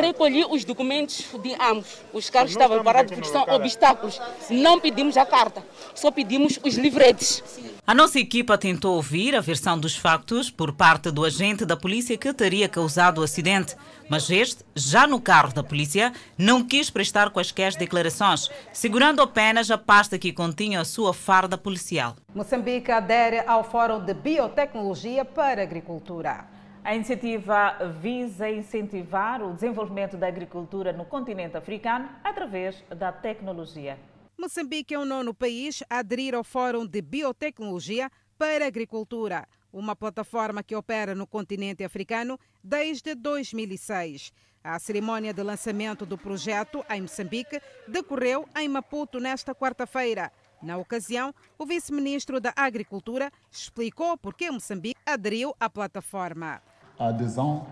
Recolhi os documentos de ambos. Os carros estavam parados porque são obstáculos. Não pedimos a carta, só pedimos os livretes. A nossa equipa tentou ouvir a versão dos factos por parte do agente da polícia que teria causado o acidente, mas este, já no carro da polícia, não quis prestar quaisquer declarações, segurando apenas a pasta que continha a sua farda policial. Moçambique adere ao Fórum de Biotecnologia para a Agricultura. A iniciativa visa incentivar o desenvolvimento da agricultura no continente africano através da tecnologia. Moçambique é o nono país a aderir ao Fórum de Biotecnologia para Agricultura, uma plataforma que opera no continente africano desde 2006. A cerimônia de lançamento do projeto em Moçambique decorreu em Maputo nesta quarta-feira. Na ocasião, o vice-ministro da Agricultura explicou por que Moçambique aderiu à plataforma. A adesão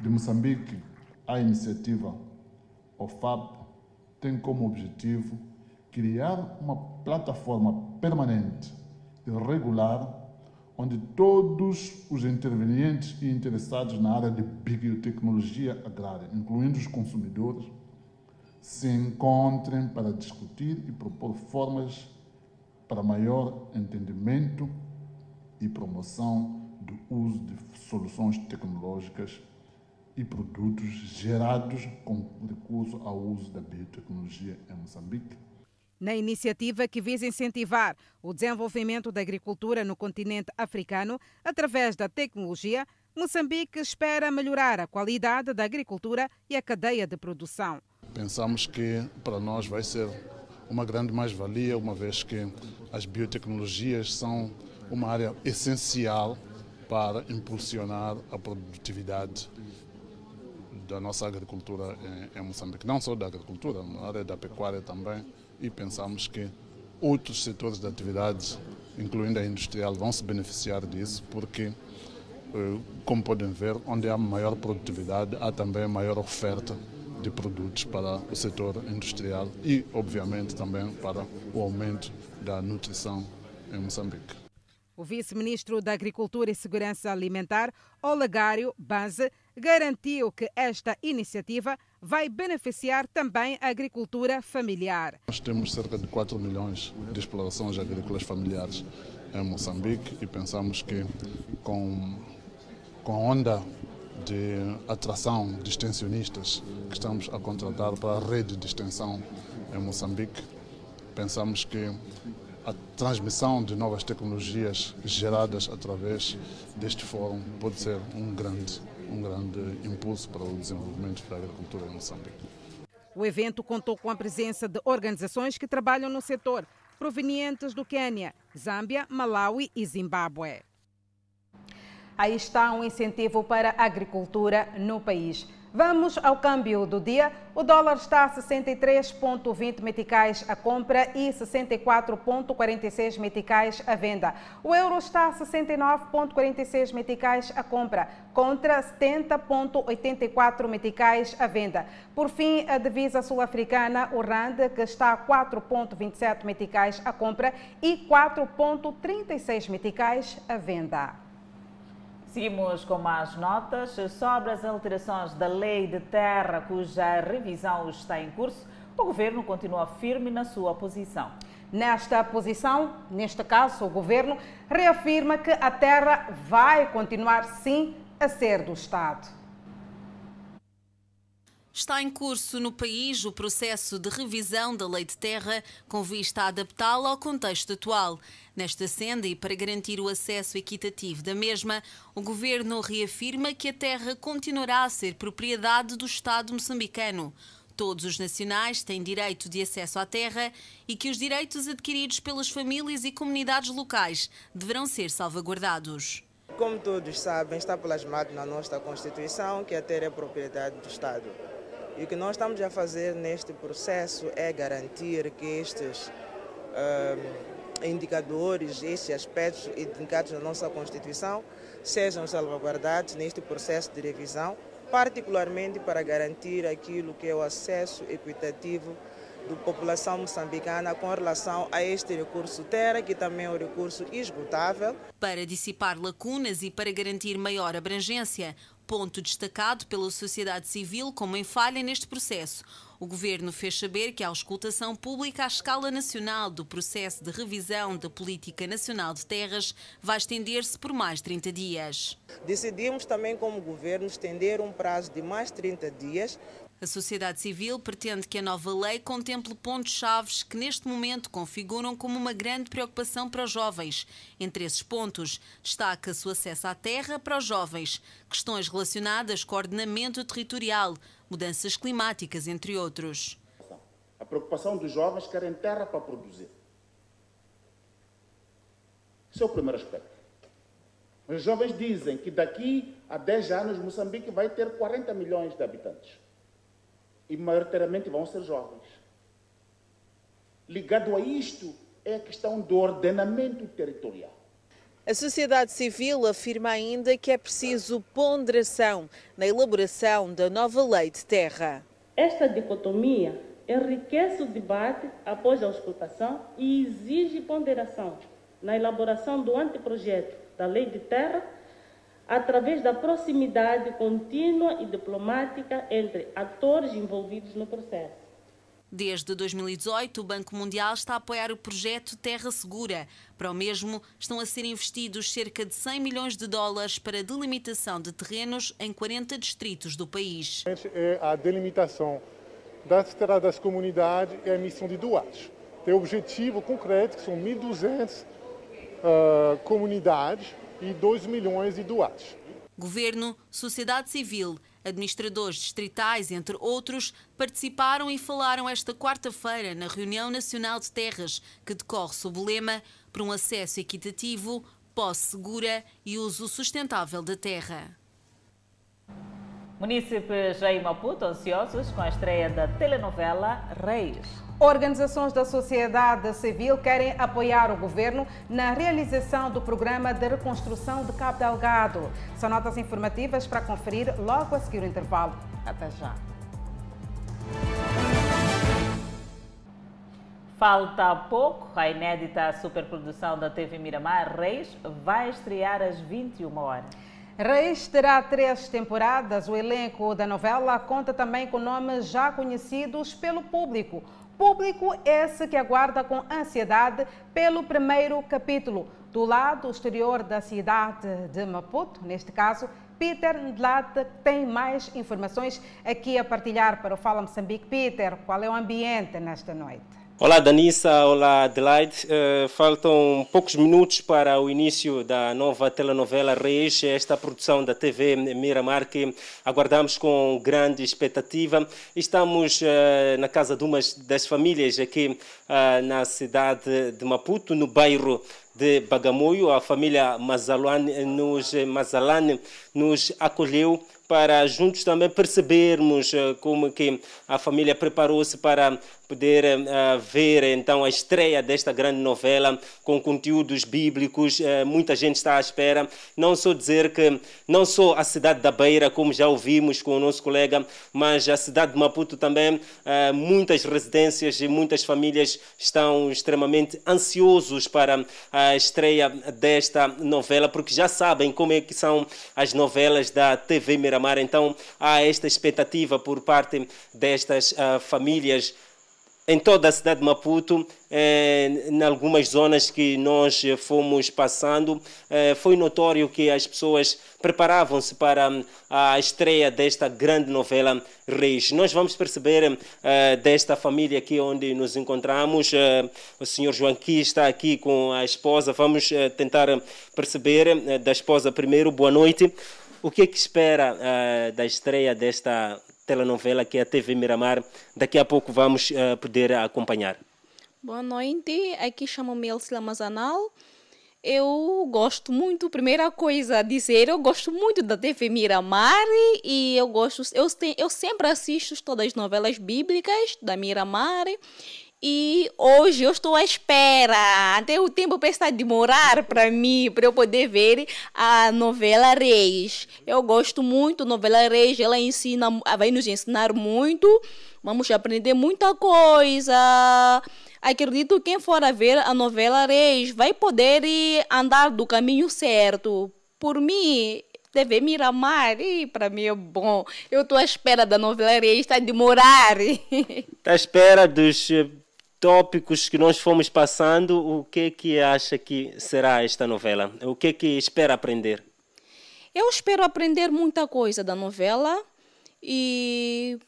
de Moçambique à iniciativa OFAP tem como objetivo criar uma plataforma permanente e regular onde todos os intervenientes e interessados na área de biotecnologia agrária, incluindo os consumidores, se encontrem para discutir e propor formas para maior entendimento e promoção do uso de soluções tecnológicas e produtos gerados com recurso ao uso da biotecnologia em Moçambique na iniciativa que visa incentivar o desenvolvimento da agricultura no continente africano através da tecnologia, Moçambique espera melhorar a qualidade da agricultura e a cadeia de produção. Pensamos que para nós vai ser uma grande mais-valia, uma vez que as biotecnologias são uma área essencial para impulsionar a produtividade da nossa agricultura em, Moçambique. Não só da agricultura, na área da pecuária também e pensamos que outros setores de atividades, incluindo a industrial, vão se beneficiar disso, porque, eh, como podem ver, onde há maior produtividade, há também maior oferta de produtos para o setor industrial e, obviamente, também para o aumento da nutrição em Moçambique. O vice-ministro da Agricultura e Segurança Alimentar, Olegário Banze, garantiu que esta iniciativa vai beneficiar também a agricultura familiar. Nós temos cerca de 4 milhões de explorações agrícolas familiares em Moçambique e pensamos que com, com a onda de atração de extensionistas que estamos a contratar para a rede de extensão em Moçambique, pensamos que a transmissão de novas tecnologias geradas através deste fórum pode ser um grande, um grande impulso para o desenvolvimento da agricultura em Moçambique. O evento contou com a presença de organizações que trabalham no setor, provenientes do Quênia, Zâmbia, Malawi e Zimbábue. Aí está um incentivo para a agricultura no país. Vamos ao câmbio do dia. O dólar está a 63,20 meticais a compra e 64,46 meticais a venda. O euro está a 69,46 meticais a compra contra 70,84 meticais a venda. Por fim, a divisa sul-africana, o RAND, que está a 4,27 meticais a compra e 4,36 meticais a venda. Seguimos com mais notas sobre as alterações da lei de terra, cuja revisão está em curso. O governo continua firme na sua posição. Nesta posição, neste caso, o governo reafirma que a terra vai continuar sim a ser do Estado. Está em curso no país o processo de revisão da Lei de Terra com vista a adaptá-la ao contexto atual. Nesta senda e para garantir o acesso equitativo da mesma, o governo reafirma que a terra continuará a ser propriedade do Estado moçambicano. Todos os nacionais têm direito de acesso à terra e que os direitos adquiridos pelas famílias e comunidades locais deverão ser salvaguardados. Como todos sabem, está plasmado na nossa Constituição que a terra é propriedade do Estado. E o que nós estamos a fazer neste processo é garantir que estes uh, indicadores, estes aspectos indicados na nossa Constituição, sejam salvaguardados neste processo de revisão, particularmente para garantir aquilo que é o acesso equitativo da população moçambicana com relação a este recurso terra, que também é um recurso esgotável. Para dissipar lacunas e para garantir maior abrangência, ponto destacado pela sociedade civil como em falha neste processo. O governo fez saber que a auscultação pública à escala nacional do processo de revisão da Política Nacional de Terras vai estender-se por mais 30 dias. Decidimos também, como governo, estender um prazo de mais 30 dias a sociedade civil pretende que a nova lei contemple pontos-chave que neste momento configuram como uma grande preocupação para os jovens. Entre esses pontos, destaca-se o acesso à terra para os jovens, questões relacionadas com ordenamento territorial, mudanças climáticas, entre outros. A preocupação dos jovens querem terra para produzir. Esse é o primeiro aspecto. Os jovens dizem que daqui a 10 anos Moçambique vai ter 40 milhões de habitantes e maioritariamente vão ser jovens. Ligado a isto é a questão do ordenamento territorial. A sociedade civil afirma ainda que é preciso ponderação na elaboração da nova lei de terra. Esta dicotomia enriquece o debate após a auscultação e exige ponderação na elaboração do anteprojeto da lei de terra através da proximidade contínua e diplomática entre atores envolvidos no processo. Desde 2018, o Banco Mundial está a apoiar o projeto Terra Segura. Para o mesmo, estão a ser investidos cerca de 100 milhões de dólares para a delimitação de terrenos em 40 distritos do país. É a delimitação das estradas comunidades e a emissão de doados. Tem objetivo concreto, que são 1.200 uh, comunidades e 2 milhões de doados. Governo, sociedade civil, administradores distritais, entre outros, participaram e falaram esta quarta-feira na Reunião Nacional de Terras, que decorre sob o lema para um acesso equitativo, posse segura e uso sustentável da terra. Munícipes em Maputo ansiosos com a estreia da telenovela Reis. Organizações da sociedade civil querem apoiar o governo na realização do programa de reconstrução de Cabo Delgado. São notas informativas para conferir logo a seguir o intervalo. Até já. Falta pouco, a inédita superprodução da TV Miramar Reis vai estrear às 21 horas. Reis terá três temporadas. O elenco da novela conta também com nomes já conhecidos pelo público. Público esse que aguarda com ansiedade pelo primeiro capítulo. Do lado exterior da cidade de Maputo, neste caso, Peter Ndlate tem mais informações aqui a partilhar para o Fala Moçambique. Peter, qual é o ambiente nesta noite? Olá, Danissa. Olá, Adelaide. Uh, faltam poucos minutos para o início da nova telenovela Reis, esta produção da TV Miramar que aguardamos com grande expectativa. Estamos uh, na casa de uma das famílias aqui uh, na cidade de Maputo, no bairro de Bagamoio. A família Mazalane nos, Mazalane nos acolheu para juntos também percebermos como que a família preparou-se para poder uh, ver então a estreia desta grande novela com conteúdos bíblicos. Uh, muita gente está à espera. Não só dizer que não só a cidade da Beira, como já ouvimos com o nosso colega, mas a cidade de Maputo também, muitas residências e muitas famílias estão extremamente ansiosos para a estreia desta novela, porque já sabem como é que são as novelas da TV Miramar. Então há esta expectativa por parte destas famílias em toda a cidade de Maputo, eh, em algumas zonas que nós fomos passando, eh, foi notório que as pessoas preparavam-se para a estreia desta grande novela Reis. Nós vamos perceber eh, desta família aqui onde nos encontramos, eh, o senhor Joaquim está aqui com a esposa, vamos eh, tentar perceber eh, da esposa primeiro, boa noite. O que é que espera da estreia desta telenovela que é a TV Miramar. Daqui a pouco vamos uh, poder acompanhar. Boa noite, aqui chamo-me Elcila Mazanal. Eu gosto muito, primeira coisa a dizer, eu gosto muito da TV Miramar e eu gosto, eu, eu sempre assisto todas as novelas bíblicas da Miramar e hoje eu estou à espera. Até o tempo está a demorar para mim, para eu poder ver a novela Reis. Eu gosto muito da novela Reis. Ela ensina, vai nos ensinar muito. Vamos aprender muita coisa. Acredito que quem for a ver a novela Reis vai poder andar do caminho certo. Por mim, TV Miramar, e para mim é bom. Eu estou à espera da novela Reis, está a demorar. Está à espera dos tópicos que nós fomos passando, o que que acha que será esta novela? O que que espera aprender? Eu espero aprender muita coisa da novela e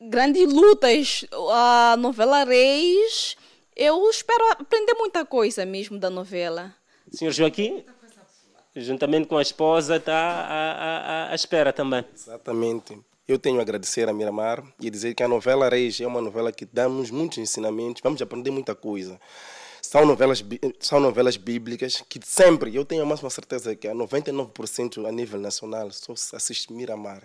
grandes lutas. A novela Reis, eu espero aprender muita coisa mesmo da novela. Senhor Joaquim, juntamente com a esposa, está à, à, à espera também. Exatamente. Eu tenho a agradecer a Miramar e dizer que a novela Reis é uma novela que dá-nos muitos ensinamentos, vamos aprender muita coisa. São novelas, são novelas bíblicas que sempre, eu tenho a máxima certeza que a 99% a nível nacional só assiste Miramar.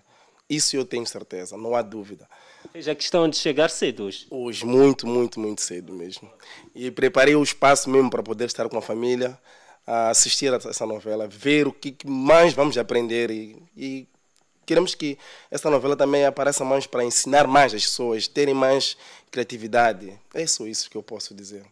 Isso eu tenho certeza, não há dúvida. Já questão de chegar cedo hoje? Hoje, muito, muito, muito cedo mesmo. E preparei o espaço mesmo para poder estar com a família, a assistir a essa novela, ver o que mais vamos aprender e, e queremos que essa novela também apareça mais para ensinar mais as pessoas, terem mais criatividade. É só isso que eu posso dizer.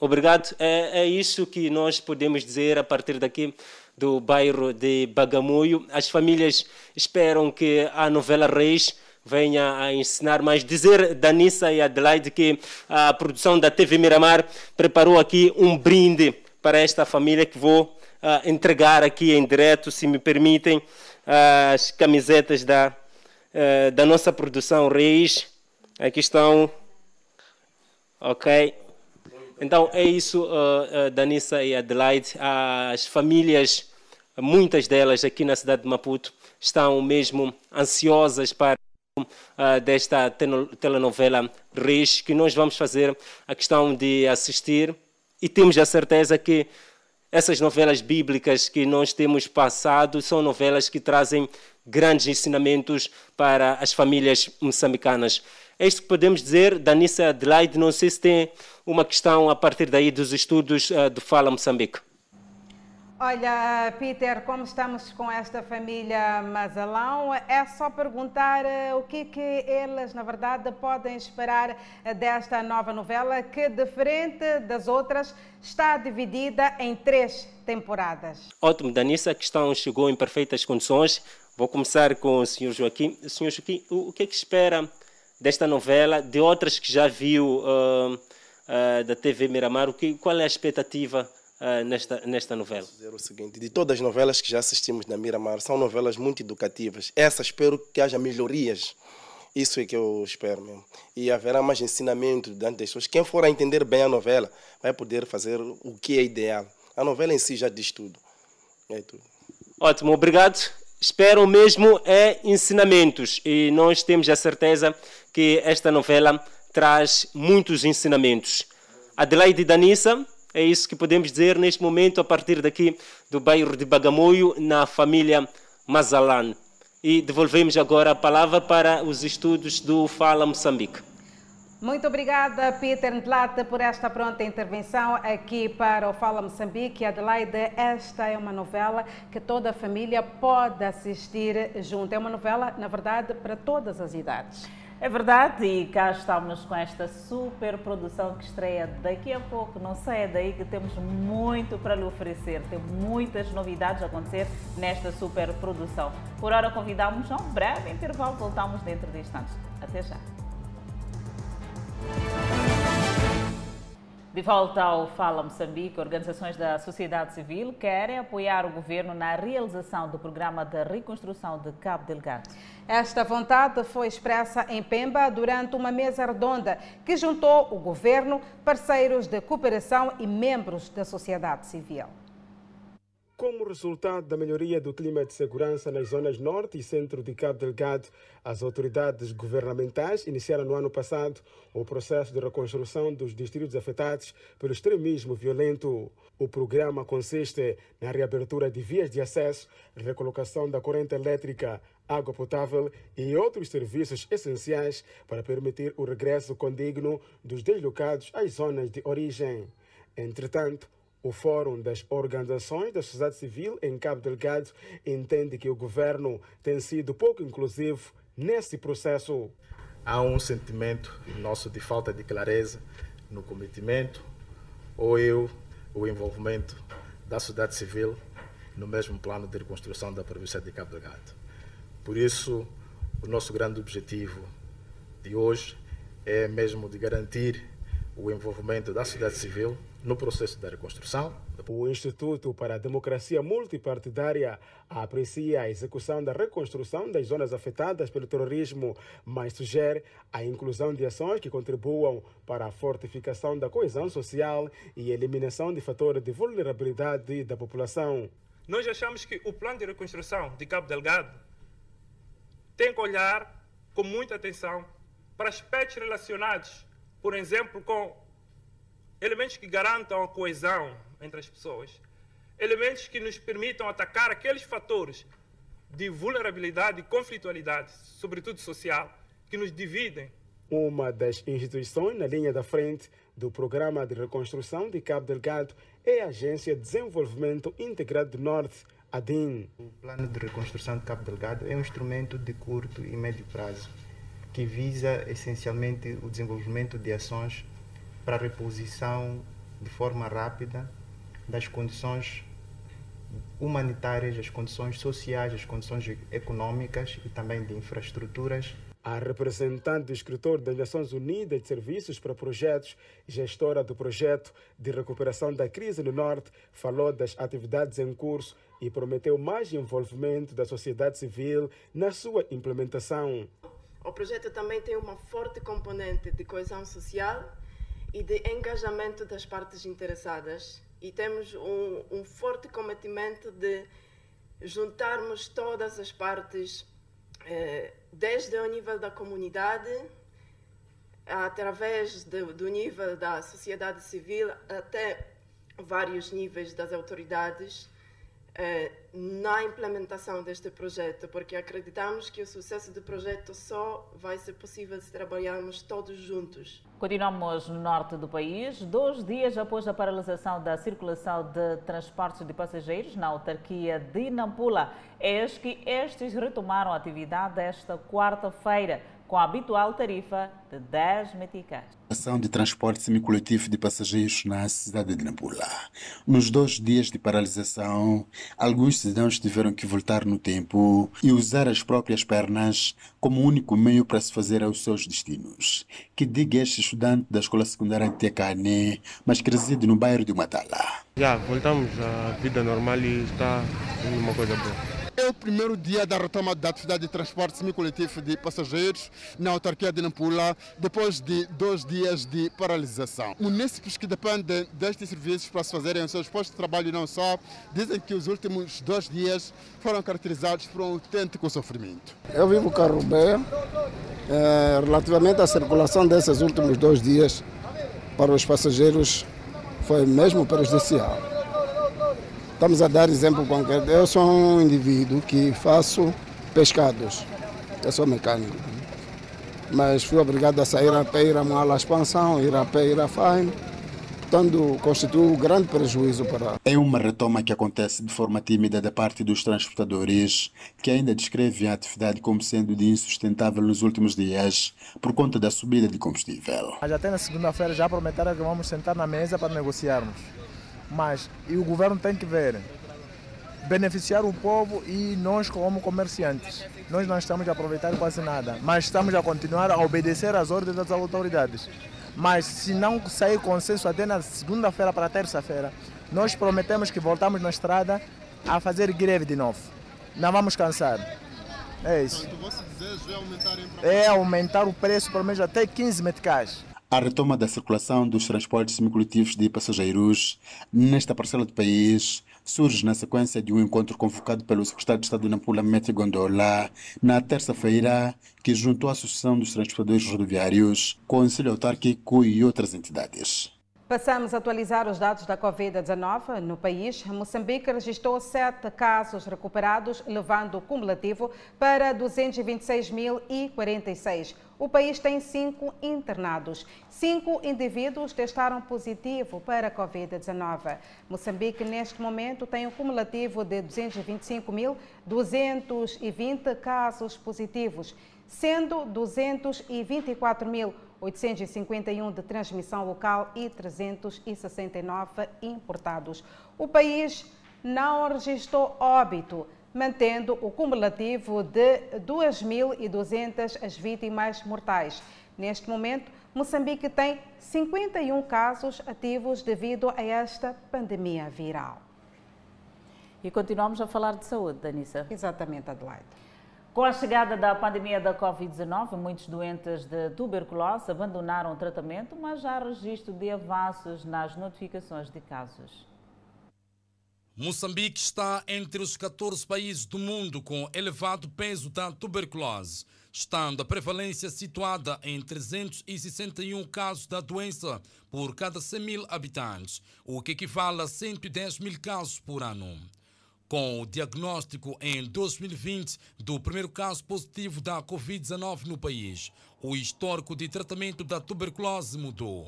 Obrigado. É, é isso que nós podemos dizer a partir daqui do bairro de Bagamoio. As famílias esperam que a novela Reis venha a ensinar mais. Dizer, Danissa e Adelaide, que a produção da TV Miramar preparou aqui um brinde para esta família que vou uh, entregar aqui em direto, se me permitem as camisetas da, uh, da nossa produção Reis. Aqui estão. Ok. Então é isso, uh, uh, Danissa e Adelaide. As famílias, muitas delas aqui na cidade de Maputo, estão mesmo ansiosas para uh, desta telenovela Reis, que nós vamos fazer a questão de assistir e temos a certeza que essas novelas bíblicas que nós temos passado são novelas que trazem grandes ensinamentos para as famílias moçambicanas. É isto que podemos dizer. Danissa Adelaide, não sei se tem uma questão a partir daí dos estudos uh, do Fala Moçambique. Olha, Peter, como estamos com esta família Mazalão, é só perguntar eh, o que, que eles, na verdade, podem esperar eh, desta nova novela, que, diferente das outras, está dividida em três temporadas. Ótimo, Danissa, a questão chegou em perfeitas condições. Vou começar com o Sr. Joaquim. Sr. Joaquim, o que é que espera desta novela, de outras que já viu uh, uh, da TV Miramar? O que, qual é a expectativa? Uh, nesta, nesta novela? Dizer o seguinte, de todas as novelas que já assistimos na Miramar, são novelas muito educativas. Essa espero que haja melhorias. Isso é que eu espero mesmo. E haverá mais ensinamento diante das pessoas. Quem for a entender bem a novela vai poder fazer o que é ideal. A novela em si já diz tudo. É tudo. Ótimo, obrigado. Espero mesmo é ensinamentos e nós temos a certeza que esta novela traz muitos ensinamentos. Adelaide Danissa, é isso que podemos dizer neste momento a partir daqui do bairro de Bagamoio, na família Mazalan. E devolvemos agora a palavra para os estudos do Fala Moçambique. Muito obrigada, Peter Ndlata, por esta pronta intervenção aqui para o Fala Moçambique. Adelaide, esta é uma novela que toda a família pode assistir junto. É uma novela, na verdade, para todas as idades. É verdade, e cá estamos com esta super produção que estreia daqui a pouco. Não saia daí que temos muito para lhe oferecer. Tem muitas novidades a acontecer nesta super produção. Por hora, convidamos a um breve intervalo. Voltamos dentro de instantes. Até já. De volta ao Fala Moçambique, organizações da sociedade civil querem apoiar o governo na realização do programa de reconstrução de Cabo Delgado. Esta vontade foi expressa em Pemba durante uma mesa redonda que juntou o governo, parceiros de cooperação e membros da sociedade civil. Como resultado da melhoria do clima de segurança nas zonas norte e centro de Cabo Delgado, as autoridades governamentais iniciaram no ano passado o processo de reconstrução dos distritos afetados pelo extremismo violento. O programa consiste na reabertura de vias de acesso, recolocação da corrente elétrica, água potável e outros serviços essenciais para permitir o regresso condigno dos deslocados às zonas de origem. Entretanto, o Fórum das Organizações da Sociedade Civil em Cabo Delgado entende que o governo tem sido pouco inclusivo nesse processo. Há um sentimento nosso de falta de clareza no cometimento ou eu, o envolvimento da sociedade civil no mesmo plano de reconstrução da província de Cabo Delgado. Por isso, o nosso grande objetivo de hoje é mesmo de garantir o envolvimento da sociedade civil no processo da reconstrução. O Instituto para a Democracia Multipartidária aprecia a execução da reconstrução das zonas afetadas pelo terrorismo, mas sugere a inclusão de ações que contribuam para a fortificação da coesão social e eliminação de fatores de vulnerabilidade da população. Nós achamos que o plano de reconstrução de Cabo Delgado tem que olhar com muita atenção para aspectos relacionados, por exemplo, com elementos que garantam a coesão entre as pessoas, elementos que nos permitam atacar aqueles fatores de vulnerabilidade e conflitualidade, sobretudo social, que nos dividem. Uma das instituições na linha da frente do Programa de Reconstrução de Cabo Delgado é a Agência de Desenvolvimento Integrado do Norte, ADIN. O Plano de Reconstrução de Cabo Delgado é um instrumento de curto e médio prazo que visa essencialmente o desenvolvimento de ações para a reposição de forma rápida das condições humanitárias, as condições sociais, as condições econômicas e também de infraestruturas. A representante do escritor das Nações Unidas de Serviços para Projetos, gestora do projeto de recuperação da crise no Norte, falou das atividades em curso e prometeu mais envolvimento da sociedade civil na sua implementação. O projeto também tem uma forte componente de coesão social e de engajamento das partes interessadas. E temos um, um forte cometimento de juntarmos todas as partes, eh, desde o nível da comunidade, através do nível da sociedade civil, até vários níveis das autoridades, na implementação deste projeto, porque acreditamos que o sucesso do projeto só vai ser possível se trabalharmos todos juntos. Continuamos no norte do país. Dois dias após a paralisação da circulação de transportes de passageiros na autarquia de Nampula, eis que estes retomaram a atividade esta quarta-feira com a habitual tarifa de 10 meticais. Ação de transporte semicoletivo de passageiros na cidade de Nampula. Nos dois dias de paralisação, alguns cidadãos tiveram que voltar no tempo e usar as próprias pernas como único meio para se fazer aos seus destinos. Que diga este estudante da escola secundária de Tecane, mas que reside no bairro de Matala. Já, voltamos à vida normal e está uma coisa boa. É o primeiro dia da retoma da atividade de transporte semicoletivo de passageiros na autarquia de Nampula, depois de dois dias de paralisação. Munícipes que dependem destes serviços para se fazerem os seus postos de trabalho e não só, dizem que os últimos dois dias foram caracterizados por um autêntico sofrimento. Eu vivo Carrubé. É, relativamente à circulação desses últimos dois dias para os passageiros foi mesmo prejudicial. Estamos a dar exemplo concreto. Eu sou um indivíduo que faço pescados. Eu sou mecânico. Mas fui obrigado a sair a pé, ir a Moala Expansão, ir a pé, ir a Faim portanto, constitui um grande prejuízo para. É uma retoma que acontece de forma tímida da parte dos transportadores, que ainda descrevem a atividade como sendo de insustentável nos últimos dias, por conta da subida de combustível. Mas até na segunda-feira já prometeram que vamos sentar na mesa para negociarmos. Mas e o governo tem que ver, beneficiar o povo e nós como comerciantes. Nós não estamos a aproveitar quase nada, mas estamos a continuar a obedecer às ordens das autoridades. Mas se não sair consenso até na segunda-feira para terça-feira, nós prometemos que voltamos na estrada a fazer greve de novo. Não vamos cansar. É isso. É aumentar o preço pelo menos até 15 meticais. A retoma da circulação dos transportes semicoletivos de passageiros nesta parcela do país surge na sequência de um encontro convocado pelo secretário de Estado Nampula, Mete Gondola, na terça-feira, que juntou a Associação dos Transportadores Rodoviários, Conselho Autárquico e outras entidades. Passamos a atualizar os dados da Covid-19 no país. Moçambique registrou sete casos recuperados, levando o cumulativo para 226.046. O país tem cinco internados. Cinco indivíduos testaram positivo para a Covid-19. Moçambique, neste momento, tem um cumulativo de 225.220 casos positivos, sendo 224.000 851 de transmissão local e 369 importados. O país não registrou óbito, mantendo o cumulativo de 2.200 as vítimas mortais. Neste momento, Moçambique tem 51 casos ativos devido a esta pandemia viral. E continuamos a falar de saúde, Danissa. Exatamente, Adelaide. Com a chegada da pandemia da Covid-19, muitos doentes de tuberculose abandonaram o tratamento, mas há registro de avanços nas notificações de casos. Moçambique está entre os 14 países do mundo com elevado peso da tuberculose, estando a prevalência situada em 361 casos da doença por cada 100 mil habitantes, o que equivale a 110 mil casos por ano com o diagnóstico em 2020 do primeiro caso positivo da Covid-19 no país. O histórico de tratamento da tuberculose mudou.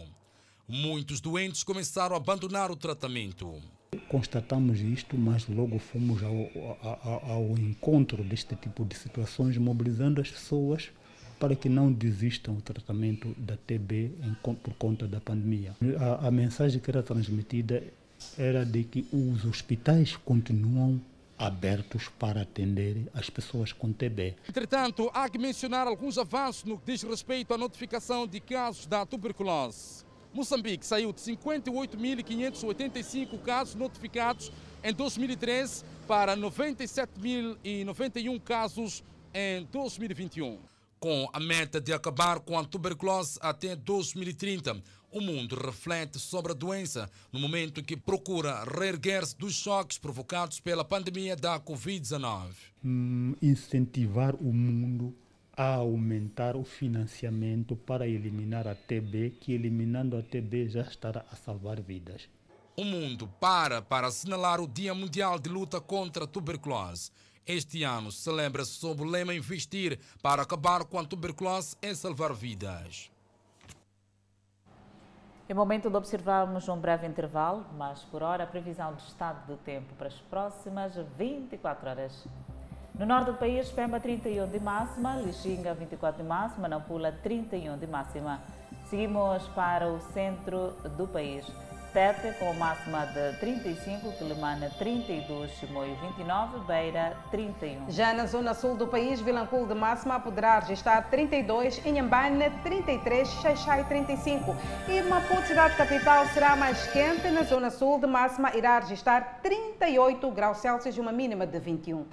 Muitos doentes começaram a abandonar o tratamento. Constatamos isto, mas logo fomos ao, ao, ao encontro deste tipo de situações, mobilizando as pessoas para que não desistam do tratamento da TB em, por conta da pandemia. A, a mensagem que era transmitida era de que os hospitais continuam abertos para atender as pessoas com TB. Entretanto, há que mencionar alguns avanços no que diz respeito à notificação de casos da tuberculose. Moçambique saiu de 58.585 casos notificados em 2013 para 97.091 casos em 2021. Com a meta de acabar com a tuberculose até 2030, o mundo reflete sobre a doença no momento que procura reerguer-se dos choques provocados pela pandemia da Covid-19. Hum, incentivar o mundo a aumentar o financiamento para eliminar a TB, que eliminando a TB já estará a salvar vidas. O mundo para para assinalar o Dia Mundial de Luta contra a Tuberculose. Este ano celebra-se sob o lema Investir para acabar com a tuberculose e salvar vidas. É momento de observarmos um breve intervalo, mas por hora a previsão de estado do tempo para as próximas 24 horas. No norte do país, Pemba 31 de máxima, Lixinga 24 de máxima, Nampula 31 de máxima. Seguimos para o centro do país. Tete com máxima de 35, Quilimana 32, Chimoio 29, Beira 31. Já na zona sul do país, Vilanculo de máxima poderá registrar 32, Inhambane 33, Xaixai 35. E Maputo, cidade capital, será mais quente. Na zona sul de máxima irá registrar 38 graus Celsius uma mínima de 21.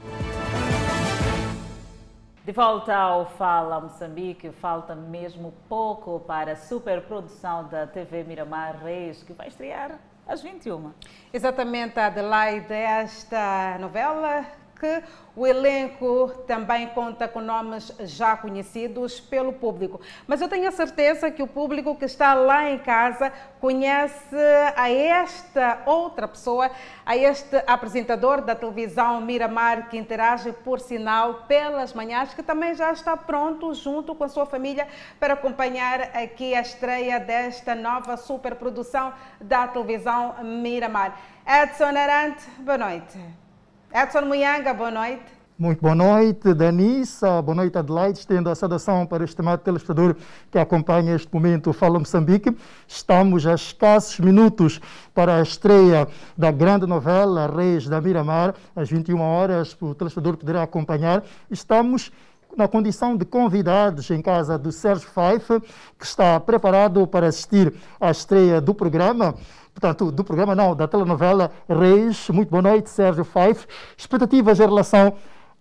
De volta ao Fala Moçambique, falta mesmo pouco para a superprodução da TV Miramar Reis, que vai estrear às 21. Exatamente, Adelaide, esta novela que o elenco também conta com nomes já conhecidos pelo público. Mas eu tenho a certeza que o público que está lá em casa conhece a esta outra pessoa, a este apresentador da televisão Miramar, que interage por sinal pelas manhãs, que também já está pronto junto com a sua família para acompanhar aqui a estreia desta nova superprodução da televisão Miramar. Edson Arante, boa noite. Edson Muyanga, boa noite. Muito boa noite, Danissa. Boa noite, Adelaide. Estendo a saudação para o estimado telespectador que acompanha este momento Fala Moçambique. Estamos a escassos minutos para a estreia da grande novela Reis da Miramar, às 21 horas. O telespectador poderá acompanhar. Estamos na condição de convidados em casa do Sérgio Fife, que está preparado para assistir à estreia do programa portanto, do programa não, da telenovela Reis. Muito boa noite, Sérgio Fife. Expectativas em relação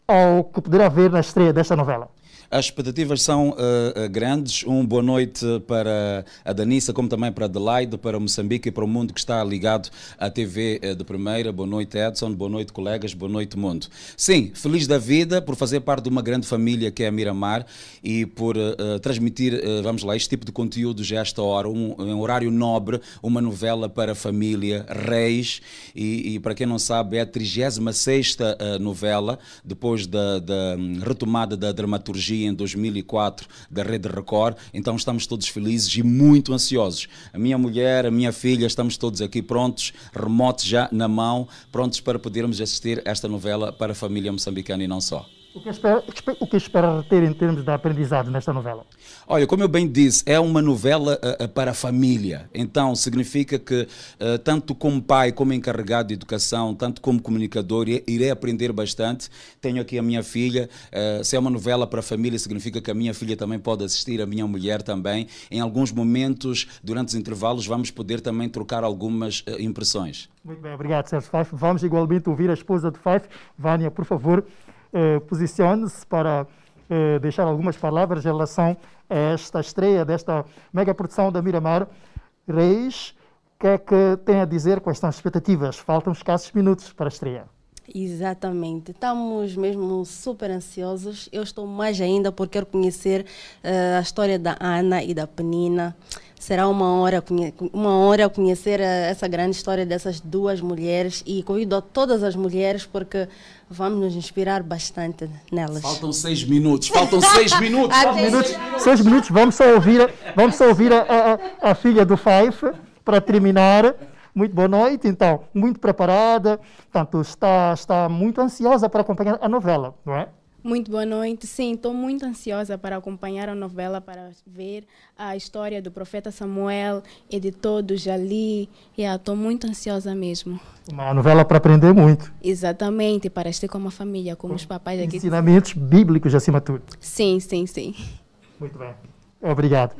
ao que poderá haver na estreia desta novela? As expectativas são uh, grandes. Um boa noite para a Danissa, como também para Adelaide, para Moçambique e para o mundo que está ligado à TV uh, de primeira. Boa noite, Edson. Boa noite, colegas. Boa noite, mundo. Sim, feliz da vida por fazer parte de uma grande família que é a Miramar e por uh, transmitir, vamos lá, este tipo de conteúdo já esta hora, um, um, horário nobre, uma novela para a família, Reis. E, e para quem não sabe, é a 36 novela, depois da, da hum, retomada da dramaturgia em 2004 da Rede Record, então estamos todos felizes e muito ansiosos. A minha mulher, a minha filha, estamos todos aqui prontos, remotos já na mão, prontos para podermos assistir esta novela para a família moçambicana e não só. O que, espera, o que espera ter em termos de aprendizado nesta novela? Olha, como eu bem disse, é uma novela uh, para a família. Então, significa que, uh, tanto como pai, como encarregado de educação, tanto como comunicador, irei aprender bastante. Tenho aqui a minha filha. Uh, se é uma novela para a família, significa que a minha filha também pode assistir, a minha mulher também. Em alguns momentos, durante os intervalos, vamos poder também trocar algumas impressões. Muito bem, obrigado, Sérgio Fife. Vamos igualmente ouvir a esposa de Fife. Vânia, por favor eh, posicione-se para eh, deixar algumas palavras em relação a esta estreia desta mega produção da Miramar Reis. O que é que tem a dizer? Quais são as expectativas? Faltam escassos minutos para a estreia. Exatamente, estamos mesmo super ansiosos. Eu estou mais ainda porque quero conhecer uh, a história da Ana e da Penina. Será uma hora, uma hora conhecer uh, essa grande história dessas duas mulheres e convido a todas as mulheres porque vamos nos inspirar bastante nelas. Faltam seis minutos, faltam seis minutos. seis minutos, seis minutos. Vamos só ouvir, vamos só ouvir a, a, a filha do Fife para terminar. Muito boa noite, então, muito preparada, portanto, está, está muito ansiosa para acompanhar a novela, não é? Muito boa noite. Sim, estou muito ansiosa para acompanhar a novela, para ver a história do profeta Samuel e de todos já li. Estou muito ansiosa mesmo. Uma novela para aprender muito. Exatamente, para estar com a família, como os papais aqui. Ensinamentos bíblicos acima de tudo. Sim, sim, sim. Muito bem. Obrigado.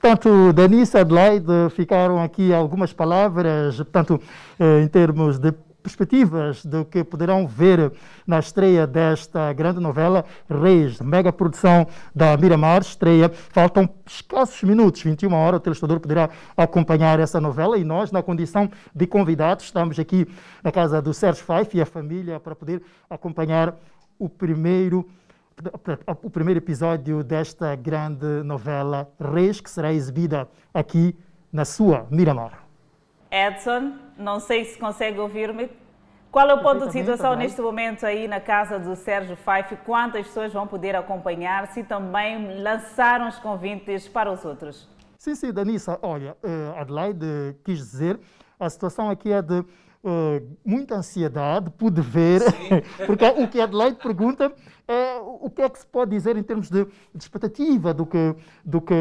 Portanto, Denise Adelaide, ficaram aqui algumas palavras, portanto, eh, em termos de perspectivas do que poderão ver na estreia desta grande novela Reis, mega produção da Miramar, estreia. Faltam escassos minutos, 21 horas, o telespectador poderá acompanhar essa novela e nós, na condição de convidados, estamos aqui na casa do Sérgio Fife e a família para poder acompanhar o primeiro o primeiro episódio desta grande novela Reis, que será exibida aqui na sua Miramar. Edson, não sei se consegue ouvir-me. Qual é o ponto de situação neste momento aí na casa do Sérgio Fife? Quantas pessoas vão poder acompanhar? Se também lançaram os convites para os outros? Sim, sim, Danissa. Olha, uh, Adelaide quis dizer, a situação aqui é de uh, muita ansiedade, pude ver, porque o que Adelaide pergunta é o que é que se pode dizer em termos de, de expectativa do que, do que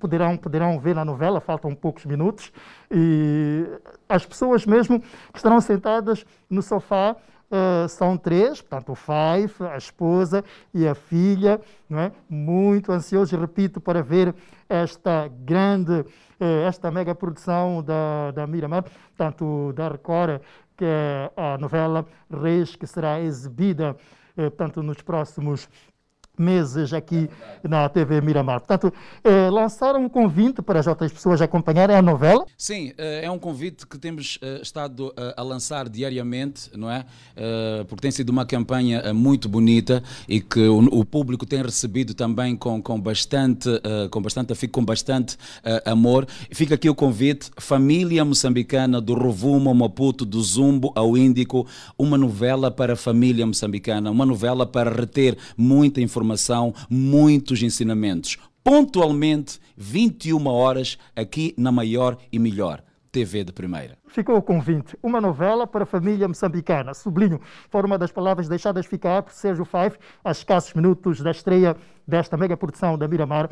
poderão, poderão ver na novela, faltam poucos minutos, e as pessoas mesmo que estarão sentadas no sofá Uh, são três, portanto, o Five, a esposa e a filha, não é? muito ansiosos, repito, para ver esta grande, uh, esta mega produção da, da Miramar, portanto, da Record, que é a novela Reis, que será exibida, portanto, nos próximos meses aqui na TV Miramar. Portanto, eh, lançaram um convite para as outras pessoas acompanharem a novela? Sim, eh, é um convite que temos eh, estado a lançar diariamente, não é? Porque tem sido uma campanha muito bonita e que o, público tem recebido também com, com bastante, com bastante afico, com bastante amor. Fica aqui o convite, família moçambicana do Rovumo ao Maputo, do Zumbo ao Índico, uma novela para a família moçambicana, uma novela para reter muita informação muitos ensinamentos. Pontualmente, 21 horas, aqui na maior e melhor. TV de primeira. Ficou o convite. Uma novela para a família moçambicana. Sublinho, foi uma das palavras deixadas ficar por Sérgio Five a escassos minutos da estreia desta mega produção da Miramar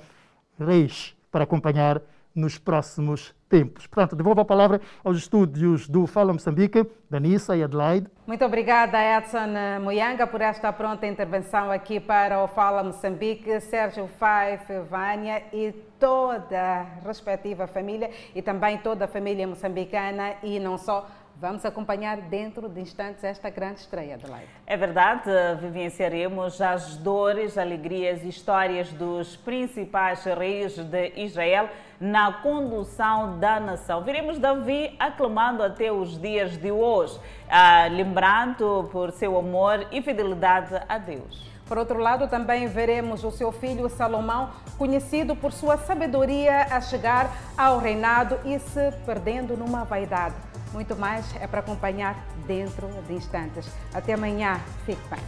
Reis, para acompanhar nos próximos tempos. Portanto, devolvo a palavra aos estúdios do Fala Moçambique, Danissa e Adelaide. Muito obrigada, Edson Moyanga, por esta pronta intervenção aqui para o Fala Moçambique, Sérgio Faif, Vânia e toda a respectiva família e também toda a família moçambicana e não só Vamos acompanhar dentro de instantes esta grande estreia, Adelaide. É verdade, vivenciaremos as dores, alegrias e histórias dos principais reis de Israel na condução da nação. Veremos Davi aclamando até os dias de hoje, ah, lembrando por seu amor e fidelidade a Deus. Por outro lado, também veremos o seu filho Salomão, conhecido por sua sabedoria a chegar ao reinado e se perdendo numa vaidade. Muito mais é para acompanhar dentro de instantes. Até amanhã. Fique bem.